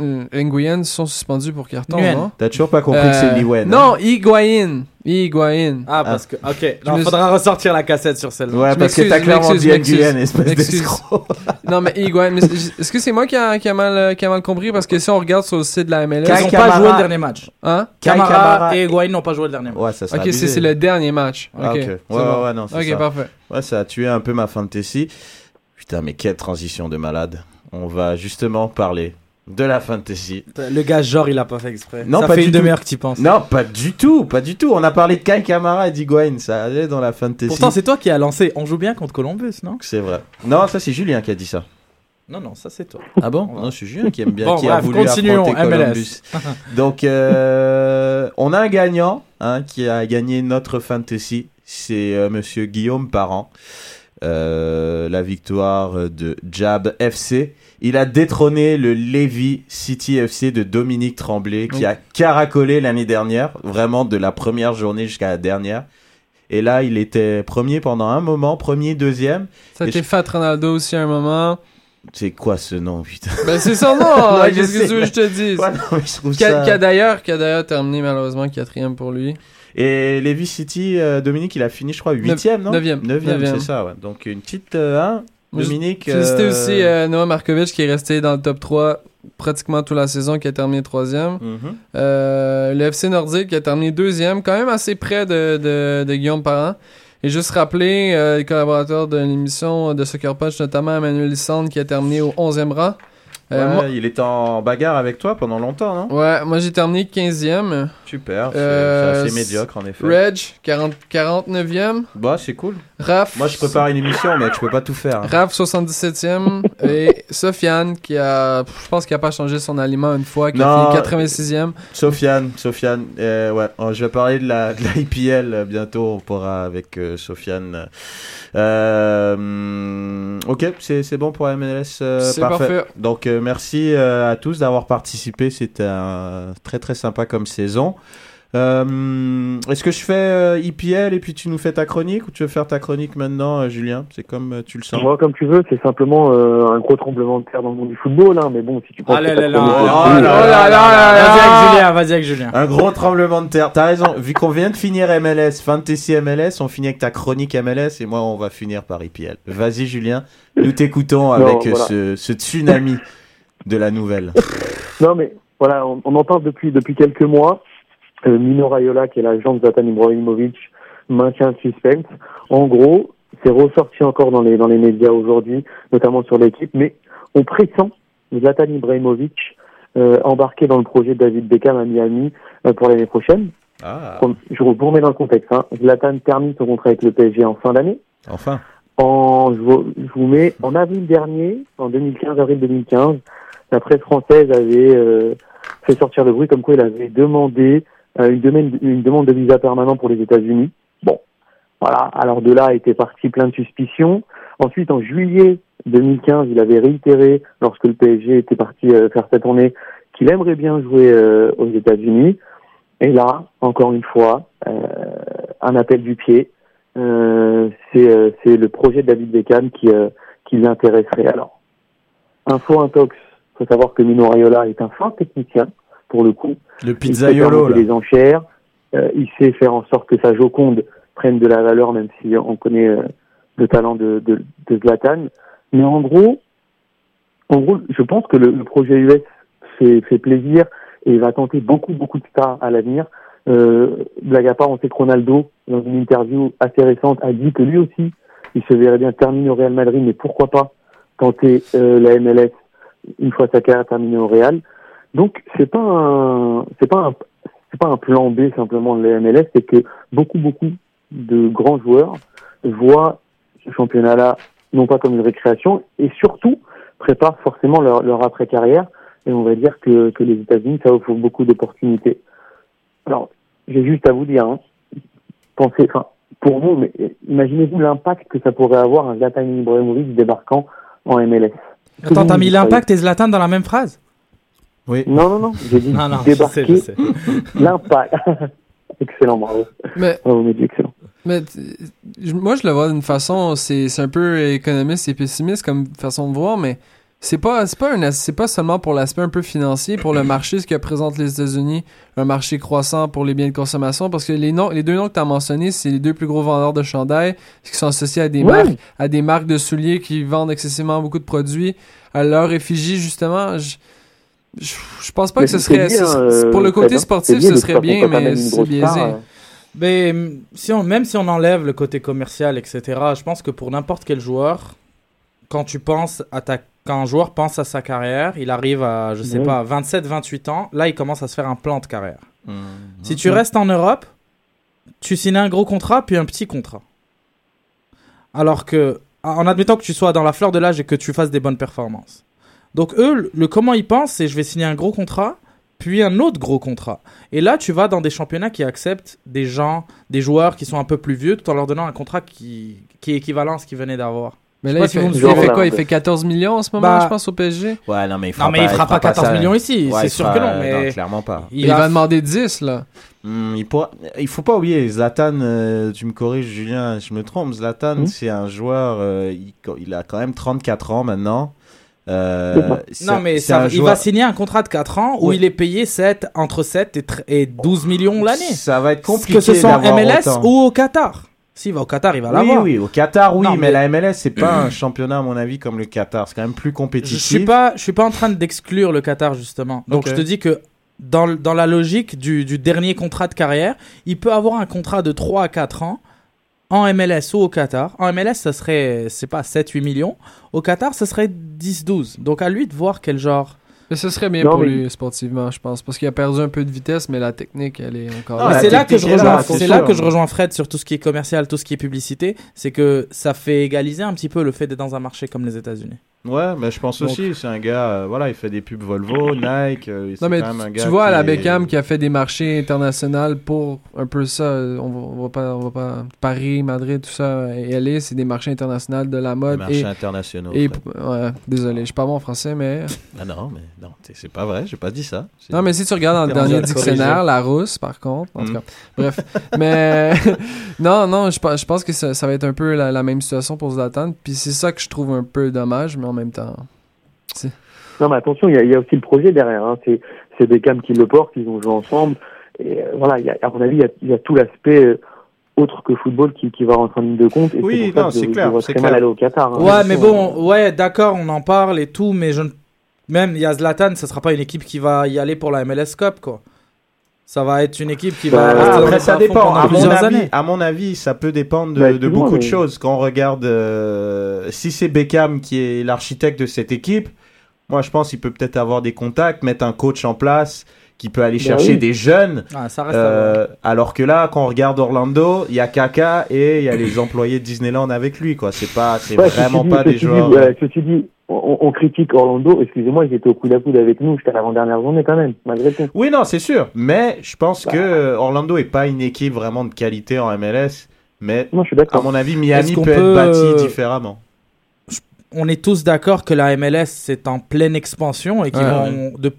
S7: euh, Nguyen sont suspendus pour carton,
S9: Nguyen.
S7: non?
S5: T'as toujours pas compris que c'est Liwen. hein?
S7: Non, Higuain. Higuain.
S9: Ah, parce que. Ok.
S7: Me
S9: faudra ressortir la cassette sur celle-là.
S5: Ouais,
S7: Je
S5: parce que t'as clairement dit. Nguyen, espèce d'escroc.
S7: Non, mais Higuain. Est-ce que c'est moi qui a, qui, a mal, qui a mal compris? Parce que si on regarde sur le site de la MLS.
S9: Ils n'ont pas joué le dernier match.
S7: Hein?
S9: Camara, et Higuain n'ont pas joué le dernier match.
S5: Ouais, ça
S7: Ok, c'est le dernier match. Ok.
S5: Ah, ok. Ouais,
S7: bon.
S5: ouais, ouais, non, c'est
S7: Ok,
S5: ça.
S7: parfait.
S5: Ouais, ça a tué un peu ma fantasy. Putain, mais quelle transition de malade. On va justement parler de la fantasy.
S9: Le gars, genre, il a pas fait exprès.
S5: Non,
S9: ça
S5: pas
S9: fait
S5: du
S9: une demi-heure que tu penses.
S5: Non, pas du tout, pas du tout. On a parlé de Kai Kamara et d'Higuain, ça allait dans la fantasy.
S9: Pourtant, c'est toi qui as lancé. On joue bien contre Columbus, non?
S5: C'est vrai. Non, ça c'est Julien qui a dit ça.
S9: Non, non, ça c'est toi.
S5: Ah bon? Non, c'est Julien qui aime bien,
S9: Bon,
S5: qui a
S9: bref,
S5: voulu
S9: continuons.
S5: Columbus. Donc, euh, on a un gagnant hein, qui a gagné notre fantasy. C'est euh, Monsieur Guillaume Parent. Euh, la victoire de Jab FC. Il a détrôné le Levy City FC de Dominique Tremblay, qui a caracolé l'année dernière, vraiment de la première journée jusqu'à la dernière. Et là, il était premier pendant un moment, premier, deuxième.
S7: Ça été
S5: je-
S7: Fat Ronaldo aussi à un moment.
S5: C'est quoi ce nom, putain?
S7: Ben c'est son nom,
S5: je
S7: qu'est-ce que
S5: sais,
S7: tu veux que je te dise?
S5: Ouais,
S7: Qui a,
S5: ça-
S7: qui a d'ailleurs, qui a d'ailleurs terminé malheureusement quatrième pour lui.
S5: Et Levi City, euh, Dominique, il a fini, je crois, huitième, non
S7: neuvième.
S5: Neuvième,
S7: Neuvième.
S5: c'est ça, ouais. Donc une petite, euh, hein, Dominique.
S7: Féliciter
S5: euh,
S7: aussi Noah Markovic qui est resté dans le top 3 pratiquement toute la saison, qui a terminé troisième.
S5: mhm.
S7: Euh, le FC Nordique qui a terminé deuxième, quand même assez près de, de, de Guillaume Parent. Et juste rappeler euh, les collaborateurs de l'émission de Soccer Punch, notamment Emmanuel Lissandre qui a terminé au 11e rang. Euh,
S5: Ouais,
S7: moi-
S5: Il était en bagarre avec toi pendant longtemps, non?
S7: Ouais, moi j'ai terminé 15e.
S5: Super, c'est
S7: Euh,
S5: c'est assez médiocre en effet.
S7: Reg, 40, 49e.
S5: Bah, c'est cool.
S7: Raph,
S5: Moi, je prépare une émission, mec, je peux pas tout faire. hein.
S7: Raph 77e. et Sofiane qui a, je pense qu'il a pas changé son aliment une fois, qui
S5: Non.
S7: a fini 86e.
S5: Sofiane, Sofiane, euh, ouais, oh, je vais parler de la, de la IPL bientôt, on pourra avec Sofiane. Ok, c'est bon pour MLS,
S7: C'est
S5: parfait.
S7: parfait.
S5: Donc merci euh, à tous d'avoir participé, c'était un- très très sympa comme saison. Euh, Est-ce que je fais euh, IPL et puis tu nous fais ta chronique ou tu veux faire ta chronique maintenant, euh, Julien? C'est comme euh, tu le sens.
S8: Moi, comme tu veux, c'est simplement euh, un gros tremblement de terre dans le monde du football, hein, mais bon, si tu penses ta
S9: là, là,
S8: chronique
S9: là,
S8: est
S9: là,
S8: cool,
S9: là, là, là, là,
S7: là,
S9: Vas-y
S7: là.
S9: avec Julien, vas-y avec Julien.
S5: Un gros tremblement de terre. T'as raison. Vu qu'on vient de finir MLS, Fantasy MLS, on finit avec ta chronique MLS et moi on va finir par IPL. Vas-y Julien, nous t'écoutons avec euh,
S8: voilà.
S5: ce, ce tsunami de la nouvelle.
S8: Non, mais voilà, on, on en parle depuis depuis quelques mois. Euh, Mino Raiola, qui est l'agent de Zlatan Ibrahimovic, maintient le suspense. En gros, c'est ressorti encore dans les dans les médias aujourd'hui, notamment sur l'équipe, mais on pressent Zlatan Ibrahimovic euh, embarqué dans le projet de David Beckham à Miami euh, pour l'année prochaine.
S5: Ah,
S8: Je vous remets dans le contexte. Hein. Zlatan termine son contrat avec le PSG en fin d'année.
S5: enfin.
S8: En, je, vous, je vous mets en avril dernier, en 2015, avril 2015, la presse française avait euh, fait sortir le bruit comme quoi il avait demandé euh, une, demande, de visa permanent pour les États-Unis. Bon, voilà. Alors de là était parti plein de suspicions. Ensuite, en juillet 2015, il avait réitéré, lorsque le PSG était parti euh, faire sa tournée, qu'il aimerait bien jouer aux États-Unis. Et là, encore une fois, un appel du pied. C'est le projet de David Beckham qui, qui l'intéresserait. Alors, info intox, faut savoir que Mino Raiola est un fin technicien, pour le coup.
S5: Le
S8: Il
S5: pizzaiolo là.
S8: les enchères, euh, il sait faire en sorte que sa Joconde prenne de la valeur, même si on connaît euh, le talent de, de, de Zlatan. Mais en gros, en gros, je pense que le, le projet US fait, fait plaisir et va tenter beaucoup, beaucoup de stars à l'avenir. Euh, blague à part, on sait que Ronaldo, dans une interview assez récente, a dit que lui aussi, il se verrait bien terminer au Real Madrid, mais pourquoi pas tenter euh, la MLS une fois sa carrière terminée au Real. Donc c'est pas c'est pas un, c'est pas un plan B simplement de la MLS, c'est que beaucoup, beaucoup de grands joueurs voient ce championnat-là non pas comme une récréation et surtout préparent forcément leur, leur après-carrière. Et on va dire que, que les États-Unis, ça offre beaucoup d'opportunités. Alors, j'ai juste à vous dire, hein, pensez, enfin, pour vous, mais imaginez-vous l'impact que ça pourrait avoir un Zlatan Ibrahimovic débarquant en MLS.
S9: Attends, t'as mis l'impact et Zlatan dans la même phrase
S5: Oui.
S8: Non, non, non, j'ai dit
S9: Non, non, je sais,
S8: débarquer
S9: je sais.
S8: l'impact. excellent, bravo.
S7: Mais
S8: Bravo, excellent.
S7: Mais t- je- moi, je le vois d'une façon, c'est c'est un peu économiste et pessimiste comme façon de voir, mais c'est pas c'est pas c'est pas seulement pour l'aspect un peu financier, pour le marché ce que présentent les États-Unis, un marché croissant pour les biens de consommation, parce que les noms, les deux noms que tu as mentionnés, c'est les deux plus gros vendeurs de chandail, qui sont associés à des marques, à des marques de souliers qui vendent excessivement beaucoup de produits à leur effigie justement. Je, je, je pense pas
S8: Mais
S7: que ce serait
S8: bien,
S7: ce-
S8: euh,
S7: pour le côté
S8: hein.
S7: sportif,
S8: bien,
S7: ce serait bien, mais c'est biaisé.
S8: euh,
S9: Mais hum, si on, même si on enlève le côté commercial, etc., je pense que pour n'importe quel joueur, quand tu penses à ta, quand un joueur pense à sa carrière, il arrive à, je sais
S8: Oui.
S9: pas, 27, 28 ans, là il commence à se faire un plan de carrière.
S5: Mhm.
S9: Si tu restes en Europe, tu signes un gros contrat puis un petit contrat. Alors que, en admettant que tu sois dans la fleur de l'âge et que tu fasses des bonnes performances. Donc eux, le, le comment ils pensent, c'est je vais signer un gros contrat, puis un autre gros contrat. Et là, tu vas dans des championnats qui acceptent des gens, des joueurs qui sont un peu plus vieux, tout en leur donnant un contrat qui, qui est équivalent à ce qu'ils venaient d'avoir.
S7: Mais là, il fait, il quoi Il fait 14 millions en ce moment,
S9: Bah,
S7: je pense, au PSG.
S5: Ouais, non, mais il fera
S9: Non, mais il fera pas 14
S5: ça.
S9: millions ici,
S5: Ouais,
S9: c'est sûr
S5: fera-
S9: que non, mais-
S5: clairement pas.
S7: Il, va demander 10, là.
S5: Hmm, il, pourra- il faut pas oublier, Zlatan, euh, tu me corriges Julien, je me trompe, Zlatan
S8: Hmm?
S5: c'est un joueur, euh, il, il a quand même 34 ans maintenant. Euh,
S9: Non, mais ça, il
S5: joueur-
S9: va signer un contrat de 4 ans où il est payé 7, entre 7 et, tr- et 12 millions l'année.
S5: Ça va être compliqué
S9: Que ce soit en MLS
S5: autant.
S9: ou au Qatar. S'il va au Qatar, il va
S5: Oui,
S9: l'avoir.
S5: oui, au Qatar, oui,
S9: Non,
S5: mais,
S9: mais-
S5: la MLS, c'est pas un championnat, à mon avis, comme le Qatar. C'est quand même plus
S9: Je
S5: compétitif.
S9: suis pas, je suis pas en train d'exclure le Qatar justement. Donc je te dis que dans, la logique du, du dernier contrat de carrière, il peut avoir un contrat de 3 à 4 ans en MLS ou au Qatar. En MLS, ça serait, c'est pas 7-8 millions. Au Qatar, ça serait 10-12. Donc à lui de voir quel genre.
S7: Mais ce serait bien
S8: Non,
S7: pour
S8: mais-
S7: lui sportivement, je pense. Parce qu'il a perdu un peu de vitesse, mais la technique, elle est encore
S9: c'est là que je rejoins,
S5: là,
S9: c'est
S5: c'est
S9: là
S5: sûr.
S9: que je rejoins Fred sur tout ce qui est commercial, tout ce qui est publicité. C'est que ça fait égaliser un petit peu le fait d'être dans un marché comme les États-Unis.
S5: Ouais, mais je pense
S9: Donc-
S5: aussi, c'est un gars, euh, voilà, il fait des pubs Volvo, Nike. euh,
S7: Non, mais
S5: quand même un
S7: tu,
S5: gars
S7: tu vois, à
S5: qui
S7: la Beckham qui a fait des marchés internationaux pour un peu ça. On va, on va pas, on va pas. Paris, Madrid, tout ça. Et LA, c'est des marchés internationaux de la
S5: des
S7: mode.
S5: marchés
S7: Et,
S5: internationaux.
S7: et, ouais, désolé, je suis pas bon en français, mais.
S5: Ah non, mais non, c'est pas vrai, j'ai pas dit ça.
S7: Non, mais si tu regardes dans le dernier dictionnaire, la rousse, par contre. En tout
S5: Mm.
S7: cas, bref. Mais non, non, je, pense- je pense que ça, ça va être un peu la, la même situation pour Zlatan. Puis c'est ça que je trouve un peu dommage, mais en même temps.
S8: Non, mais attention, il y a, il y a aussi le projet derrière. Hein. C'est, c'est Beckham qui le porte, ils ont joué ensemble. Et euh, voilà, y a, à mon avis, il y a, il y a tout l'aspect euh, autre que football qui, qui va rentrer en ligne de compte. Et
S5: Oui,
S8: c'est
S5: non, c'est clair, c'est
S8: mal aller au Qatar. hein.
S9: Ouais, mais bon, ouais, d'accord, on en parle et tout, mais je ne- même il y a Zlatan, ça sera pas une équipe qui va y aller pour la MLS Cup, quoi. Ça va être une équipe qui va
S8: Bah,
S9: rester dans
S5: Après, ça dépend. À mon,
S9: plusieurs
S5: avis,
S9: années.
S5: à mon avis, ça peut dépendre de,
S8: Bah,
S5: de beaucoup de
S8: mais-
S5: choses. Quand on regarde, euh, si c'est Beckham qui est l'architecte de cette équipe, moi je pense qu'il peut peut-être avoir des contacts, mettre un coach en place qui peut aller
S8: Bah
S5: chercher
S8: oui.
S5: des jeunes.
S9: Ah, ça reste.
S5: Euh, alors que là, quand on regarde Orlando, il y a Kaka et il y a les employés de Disneyland avec lui. quoi. C'est pas, c'est
S8: Ouais,
S5: vraiment
S8: dit-
S5: pas des
S8: ceci dit,
S5: joueurs.
S8: ouais, ceci dit, on, on critique Orlando. Excusez-moi, ils étaient au coude à coude avec nous jusqu'à l'avant-dernière journée quand même, malgré tout.
S5: Oui, non, c'est sûr. Mais je pense
S8: Bah.
S5: que euh, Orlando est pas une équipe vraiment de qualité en MLS. Mais
S8: Non, je suis
S5: à mon avis, Miami
S9: Est-ce qu'on
S5: peut, être
S9: peut,
S5: bâti
S9: euh,
S5: différemment.
S9: On est tous d'accord que la MLS c'est en pleine expansion et qu'ils
S7: Ouais,
S9: vont de,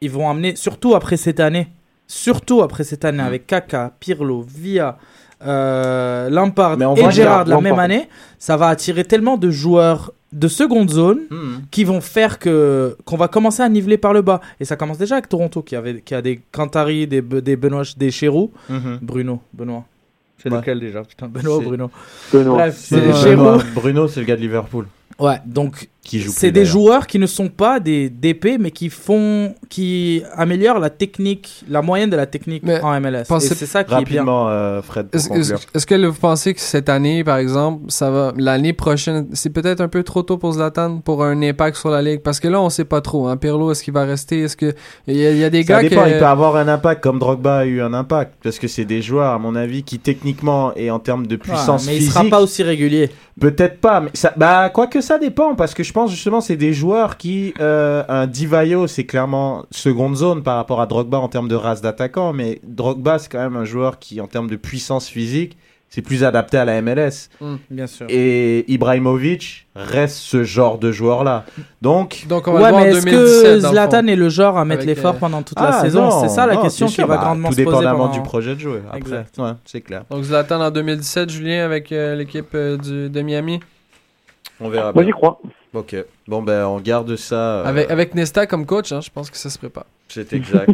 S9: ils vont amener surtout après cette année, surtout après cette année
S5: Mm.
S9: avec Kaka, Pirlo, Villa, euh, Lampard
S5: Mais on
S9: et Gérard la même année, ça va attirer tellement de joueurs de seconde zone
S5: Mhm.
S9: qui vont faire que qu'on va commencer à niveler par le bas et ça commence déjà avec Toronto qui avait qui a des Cantari des des Benoît des Chérou
S5: Mhm.
S9: Bruno Benoît c'est
S5: Ouais.
S9: lequel déjà? Putain Benoît Bruno?
S8: Benoît.
S9: bref
S5: Benoît. Bruno, c'est le gars de Liverpool
S9: ouais donc. C'est des joueurs qui ne sont pas des DP mais qui font qui améliorent la technique la moyenne de la technique
S7: Mais
S9: en MLS c'est ça qui est bien.
S5: Rapidement, euh, Fred,
S7: Est-ce que vous pensez que cette année, par exemple, ça va l'année prochaine, c'est peut-être un peu trop tôt pour Zlatan pour un impact sur la ligue? Parce que là on sait pas trop. Hein. Pirlo, est-ce qu'il va rester? Est-ce que il y, a- il y a des
S5: Ça
S7: gars
S5: dépend,
S7: que
S5: il peut avoir un impact comme Drogba a eu un impact parce que c'est des joueurs à mon avis qui techniquement et en termes de
S9: Ouais,
S5: puissance
S9: mais il
S5: physique
S9: sera pas aussi régulier.
S5: peut-être pas mais ça bah quoi que ça dépend parce que je pense justement c'est des joueurs qui euh, un Divayo c'est clairement seconde zone par rapport à Drogba en termes de race d'attaquant mais Drogba c'est quand même un joueur qui en termes de puissance physique c'est plus adapté à la MLS
S9: bien sûr.
S5: Et Ibrahimovic reste ce genre de joueur là donc
S7: donc on va
S9: ouais mais est-ce
S7: 2017
S9: que Zlatan est le genre à mettre l'effort
S7: euh,
S9: pendant toute
S5: Ah,
S9: la saison
S5: non,
S9: c'est ça la
S5: non,
S9: question qui va
S5: bah,
S9: grandement
S5: tout
S9: se poser
S5: dépendamment
S9: pendant...
S5: du projet de jeu après.
S9: Exact.
S5: ouais c'est clair.
S7: Donc Zlatan en 2017, Julien avec euh, l'équipe euh, de Miami,
S5: on verra
S8: Moi, j'y crois.
S5: Ok bon ben on garde ça euh,
S7: avec avec Nesta comme coach, hein, je pense que ça se prépare.
S5: C'est exact.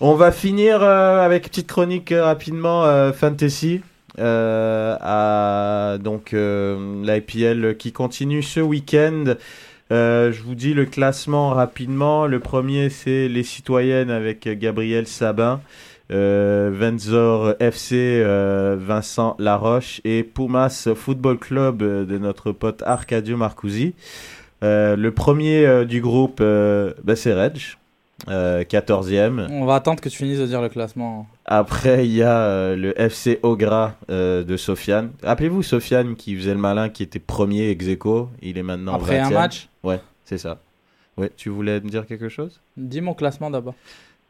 S5: On va finir euh, avec une petite chronique euh, rapidement fantasy. À donc l'IPL qui continue ce week-end. Je vous dis le classement rapidement. Le premier c'est les citoyennes avec Gabriel Sabin, euh, Venzor FC, euh, Vincent Laroche et Pumas Football Club euh, de notre pote Arcadio Marcusi. Euh, le premier du groupe, bah, c'est Reg, euh, 14e.
S9: on va attendre que tu finisses de dire le classement
S5: Après, il y a le FC Ogra de Sofiane. Rappelez-vous Sofiane qui faisait le malin, qui était premier ex aequo. Il est maintenant
S9: après un
S5: 20e.
S9: match?
S5: Ouais, c'est ça. Ouais, tu voulais me dire quelque chose?
S9: Dis mon classement d'abord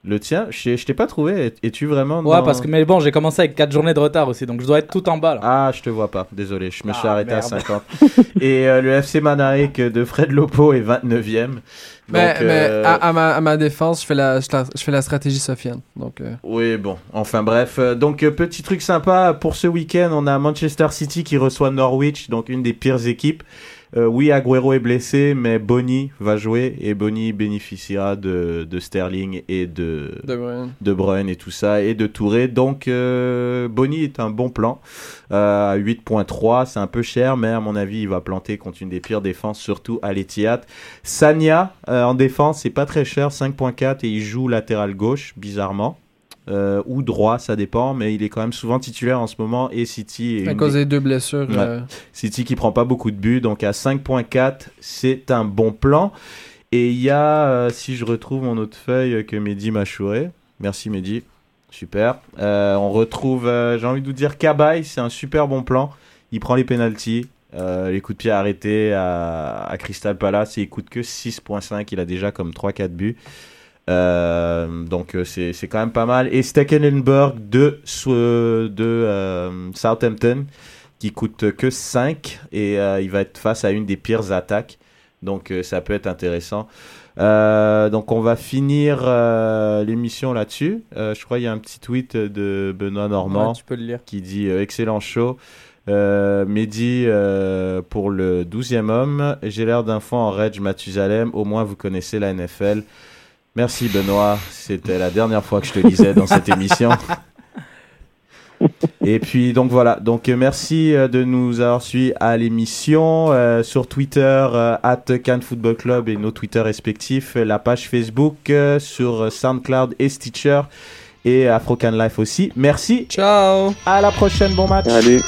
S5: Le tien, je je t'ai pas trouvé. Es- Es-tu vraiment
S9: Ouais,
S5: dans-
S9: parce que, mais bon, j'ai commencé avec 4 journées de retard aussi, donc je dois être tout en bas là.
S5: Ah, je te vois pas. Désolé, je me suis
S9: Ah,
S5: arrêté
S9: merde.
S5: à 50. Et euh, le FC Manarik de Fred Lopo est 29e.
S7: Mais,
S5: Donc,
S7: mais
S5: euh,
S7: à, à ma, à ma défense, je fais la, je, la- je fais la stratégie Sofiane. Donc, euh,
S5: Oui, bon, enfin bref. Donc, petit truc sympa, pour ce week-end, on a Manchester City qui reçoit Norwich, donc une des pires équipes. Euh, oui, Agüero est blessé, mais Bonny va jouer et Bonny bénéficiera de, de Sterling et de,
S7: De Bruyne.
S5: de Bruyne et tout ça et de Touré. Donc euh, Bonny est un bon plan. Euh, à 8.3, c'est un peu cher, mais à mon avis, il va planter contre une des pires défenses, surtout à l'Etihad. Sanya euh, en défense, c'est pas très cher, 5.4 et il joue latéral gauche, bizarrement. Euh, ou droit, ça dépend, mais il est quand même souvent titulaire en ce moment et City est
S7: À cause
S5: des-
S7: deux blessures.
S5: Ouais.
S7: euh,
S5: City qui prend pas beaucoup de buts, donc à 5.4, c'est un bon plan. Et il y a, euh, si je retrouve mon autre feuille que Mehdi m'a chouré, merci Mehdi, super. On retrouve, j'ai envie de vous dire, Cabaye, c'est un super bon plan. Il prend les pénalties, euh, les coups de pied arrêtés à, à Crystal Palace et il coûte que 6.5, il a déjà comme 3-4 buts. Euh, donc euh, c'est c'est quand même pas mal. Et Stekelenburg de, euh, Southampton qui coûte que 5 et euh, il va être face à une des pires attaques. Donc ça peut être intéressant. Donc on va finir l'émission là-dessus. Je crois qu'il y a un petit tweet de Benoît Normand
S9: Ouais, tu peux le lire.
S5: qui dit excellent show. Euh, Mehdi euh, pour le 12e homme. J'ai l'air d'un fond en Reg Mathusalem. Au moins vous connaissez la NFL. Merci Benoît. C'était la dernière fois que je te lisais dans cette émission. Et puis donc voilà, donc euh, merci euh, de nous avoir suivis à l'émission euh, sur Twitter euh, at Cannes Football Club et nos Twitter respectifs, la page Facebook euh, sur SoundCloud et Stitcher et Afro Can Life aussi. Merci.
S7: Ciao.
S5: À la prochaine, bon match.
S8: Salut.